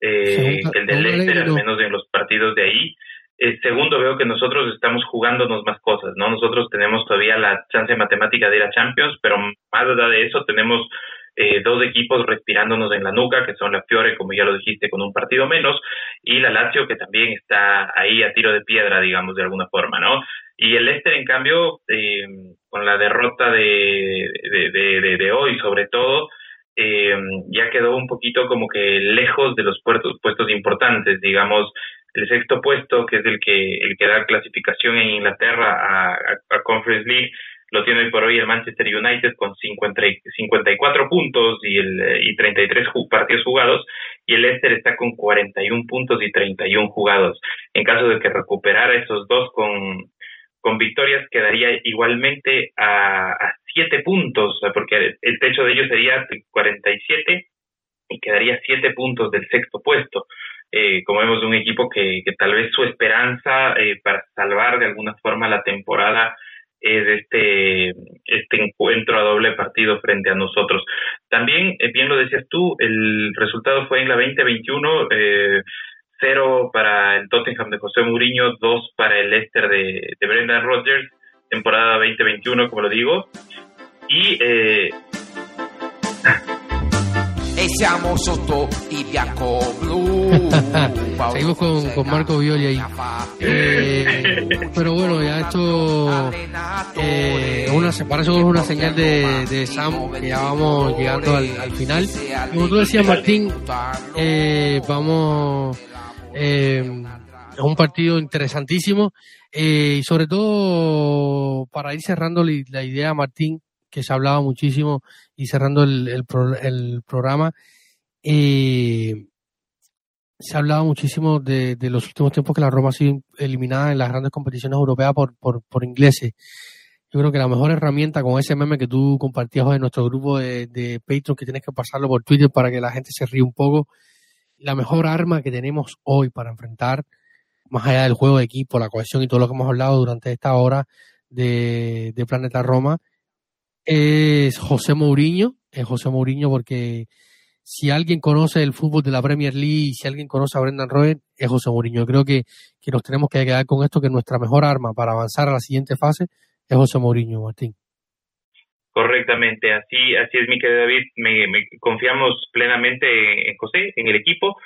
eh, que el del Leicester, al menos en los partidos de ahí. Eh, segundo, veo que nosotros estamos jugándonos más cosas, ¿no? Nosotros tenemos todavía la chance matemática de ir a Champions, pero más allá de eso tenemos eh, dos equipos respirándonos en la nuca, que son la Fiore, como ya lo dijiste, con un partido menos, y la Lazio, que también está ahí a tiro de piedra, digamos, de alguna forma, ¿no? Y el Leicester, en cambio, eh, con la derrota de, de, de, hoy, sobre todo, eh, ya quedó un poquito como que lejos de los puestos, puestos importantes, digamos, el sexto puesto, que es el que, el que da clasificación en Inglaterra a, Conference League, lo tiene hoy por hoy el Manchester United con 50, 54 puntos y, el, y 33 partidos jugados y el Leicester está con 41 puntos y 31 jugados. En caso de que recuperara esos dos con, con victorias quedaría igualmente a, a 7 puntos, porque el techo de ellos sería 47 y quedaría 7 puntos del sexto puesto. Eh, como vemos, un equipo que, que tal vez su esperanza eh, para salvar de alguna forma la temporada es este, este encuentro a doble partido frente a nosotros. También, eh, bien lo decías tú, el resultado fue en la 2021, eh, cero para el Tottenham de José Mourinho, dos para el Leicester de, de Brendan Rodgers, temporada 2021, como lo digo. Y eh, siamo sotto i blu. Seguimos con, con, Marco Violi ahí. Eh, pero bueno, ya esto eh, una, para eso es una señal de, de, Sam que ya vamos llegando al, al final. Como tú decías, Martín, eh, vamos. Eh, es un partido interesantísimo y sobre todo para ir cerrando la idea, Martín, que se hablaba muchísimo y cerrando el, el, el programa, eh, se ha hablado muchísimo de, de, los últimos tiempos que la Roma ha sido eliminada en las grandes competiciones europeas por, por, por ingleses. Yo creo que la mejor herramienta con ese meme que tú compartías en nuestro grupo de, de Patreon, que tienes que pasarlo por Twitter para que la gente se ríe un poco, la mejor arma que tenemos hoy para enfrentar, más allá del juego de equipo, la cohesión y todo lo que hemos hablado durante esta hora de, de Planeta Roma, es José Mourinho, es José Mourinho porque si alguien conoce el fútbol de la Premier League, si alguien conoce a Brendan Rodgers, es José Mourinho. creo que, que nos tenemos que quedar con esto, que nuestra mejor arma para avanzar a la siguiente fase es José Mourinho, Martín. Correctamente, así, así es, mi querido David. Me, confiamos plenamente en José, en el equipo.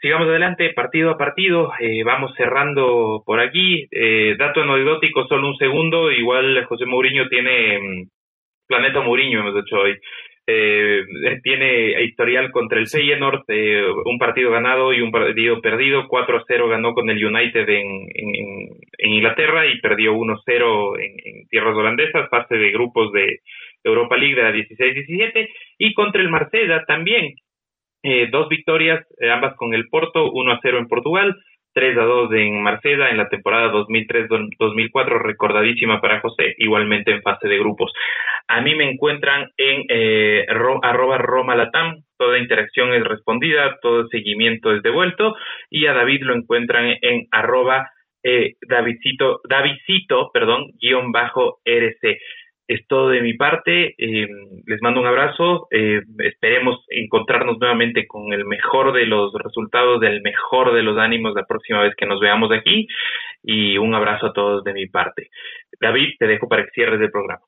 Sigamos adelante, partido a partido. Eh, vamos cerrando por aquí. Eh, dato anecdótico, solo un segundo. Igual José Mourinho tiene mm, Planeta Mourinho hemos hecho hoy. Eh, tiene historial contra el Feyenoord, eh, un partido ganado y un partido perdido, 4-0 ganó con el United en, en, Inglaterra y perdió 1-0 en, tierras holandesas, fase de grupos de Europa League de la 16-17 y contra el Marsella también, eh, dos victorias, eh, ambas con el Porto, 1-0 en Portugal, 3 a 2 en Marsella en la temporada 2003-2004, recordadísima para José, igualmente en fase de grupos. A mí me encuentran en eh, arroba Roma Latam, toda interacción es respondida, todo seguimiento es devuelto, y a David lo encuentran en arroba eh, Davidcito, perdón, guion bajo RC. Es todo de mi parte. Eh, les mando un abrazo. Eh, esperemos encontrarnos nuevamente con el mejor de los resultados, del mejor de los ánimos la próxima vez que nos veamos aquí. Y un abrazo a todos de mi parte. David, te dejo para que cierres el programa.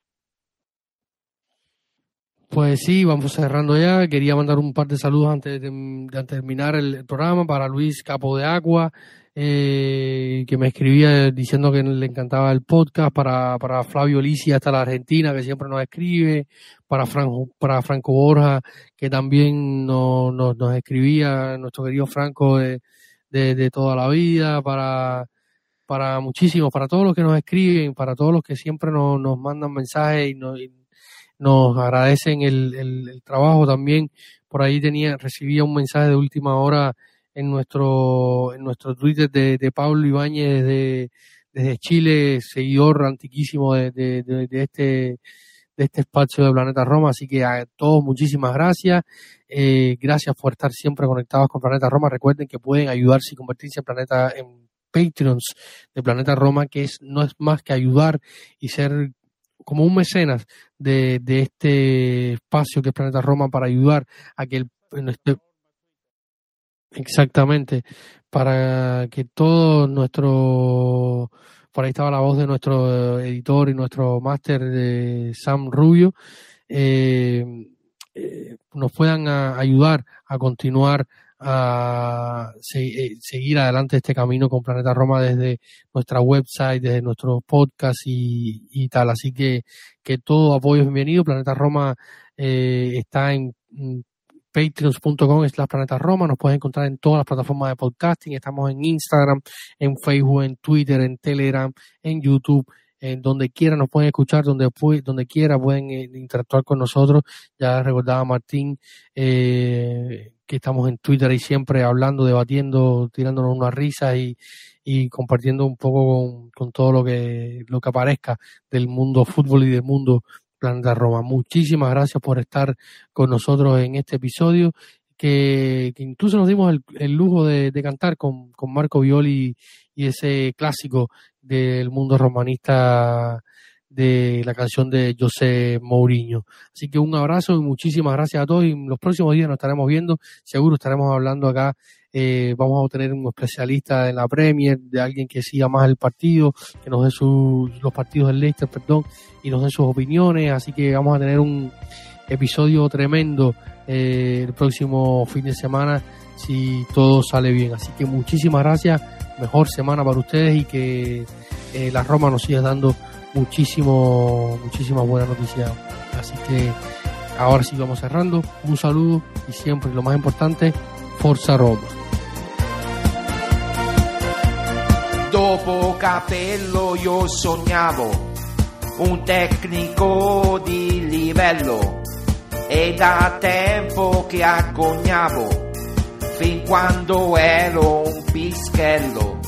Pues sí, vamos cerrando ya. Quería mandar un par de saludos antes de, terminar el, programa para Luis Capo de Agua, eh, que me escribía diciendo que le encantaba el podcast, para, para Flavio Lisi hasta la Argentina, que siempre nos escribe, para Franco, para Franco Borja, que también nos, nos, escribía, nuestro querido Franco de, de, toda la vida, para para muchísimos, para todos los que nos escriben, para todos los que siempre nos, nos mandan mensajes y nos, nos agradecen el, el, trabajo también. Por ahí tenía, recibía un mensaje de última hora en nuestro, en nuestro Twitter de, de Pablo Ibáñez desde, desde Chile, seguidor antiquísimo de, de, este de este espacio de Planeta Roma. Así que a todos muchísimas gracias. Eh, gracias por estar siempre conectados con Planeta Roma. Recuerden que pueden ayudarse y convertirse en Planeta en Patreons de Planeta Roma, que es no es más que ayudar y ser como un mecenas de, de este espacio que es Planeta Roma para ayudar a que el, exactamente para que todo nuestro por ahí estaba la voz de nuestro editor y nuestro máster de Sam Rubio eh, eh, nos puedan ayudar a continuar a eh, seguir adelante este camino con Planeta Roma desde nuestra website, desde nuestros podcasts y, y tal. Así que, que todo apoyo es bienvenido. Planeta Roma eh, está en patreons.com es la Planeta Roma. Nos pueden encontrar en todas las plataformas de podcasting. Estamos en Instagram, en Facebook, en Twitter, en Telegram, en YouTube en donde quiera nos pueden escuchar, donde, donde quiera pueden eh, interactuar con nosotros. Ya recordaba Martín eh, que estamos en Twitter ahí siempre hablando, debatiendo, tirándonos unas risas y, y compartiendo un poco con, todo lo que, lo que aparezca del mundo fútbol y del mundo Planeta Roma. Muchísimas gracias por estar con nosotros en este episodio. Que, incluso nos dimos el, lujo de, cantar con, con Marco Violi y ese clásico del mundo romanista de la canción de José Mourinho. Así que un abrazo y muchísimas gracias a todos y los próximos días nos estaremos viendo, seguro estaremos hablando acá, eh, vamos a tener un especialista en la Premier, de alguien que siga más el partido, que nos dé sus, los partidos del Leicester, perdón, y nos dé sus opiniones, así que vamos a tener un episodio tremendo eh, el próximo fin de semana si todo sale bien. Así que muchísimas gracias mejor semana para ustedes y que eh, la Roma nos siga dando muchísimo, muchísimas buenas noticias. Así que ahora sí vamos cerrando. Un saludo y siempre lo más importante, Forza Roma. Dopo Capello io sognavo un tecnico di livello e da tempo che agognavo fin quando ero un pischello,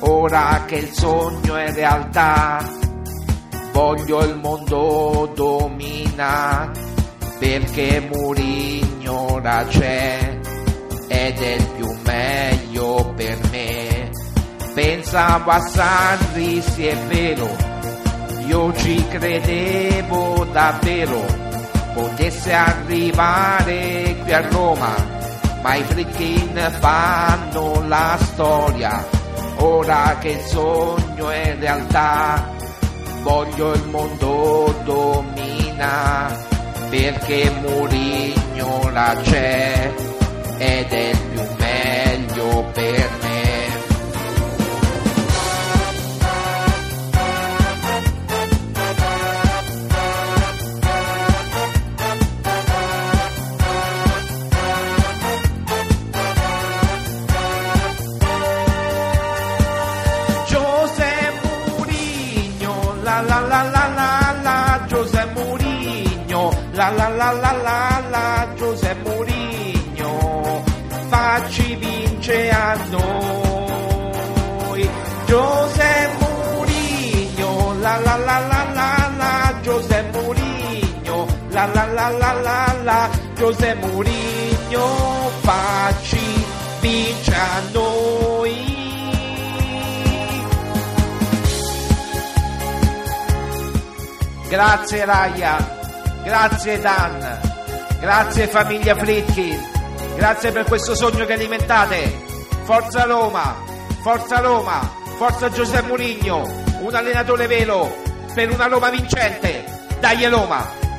ora che il sogno è realtà, voglio il mondo domina, perché Murigno ora c'è ed è il più meglio per me. Pensavo a Sarri, sì è vero, io ci credevo davvero, potesse arrivare qui a Roma ma i freaking fanno la storia, ora che il sogno è realtà, voglio il mondo domina, perché Murigno la c'è ed è il più meglio per me. Giuseppe Murigno la la la la la la Giuseppe Murigno la la la la la la Giuseppe Murigno facci vince a noi Grazie Raya, grazie Dan, grazie famiglia Fritkin, grazie per questo sogno che alimentate. Forza Roma, forza Roma, forza Giuseppe Mourinho, un allenatore vero per una Roma vincente. Dai Roma!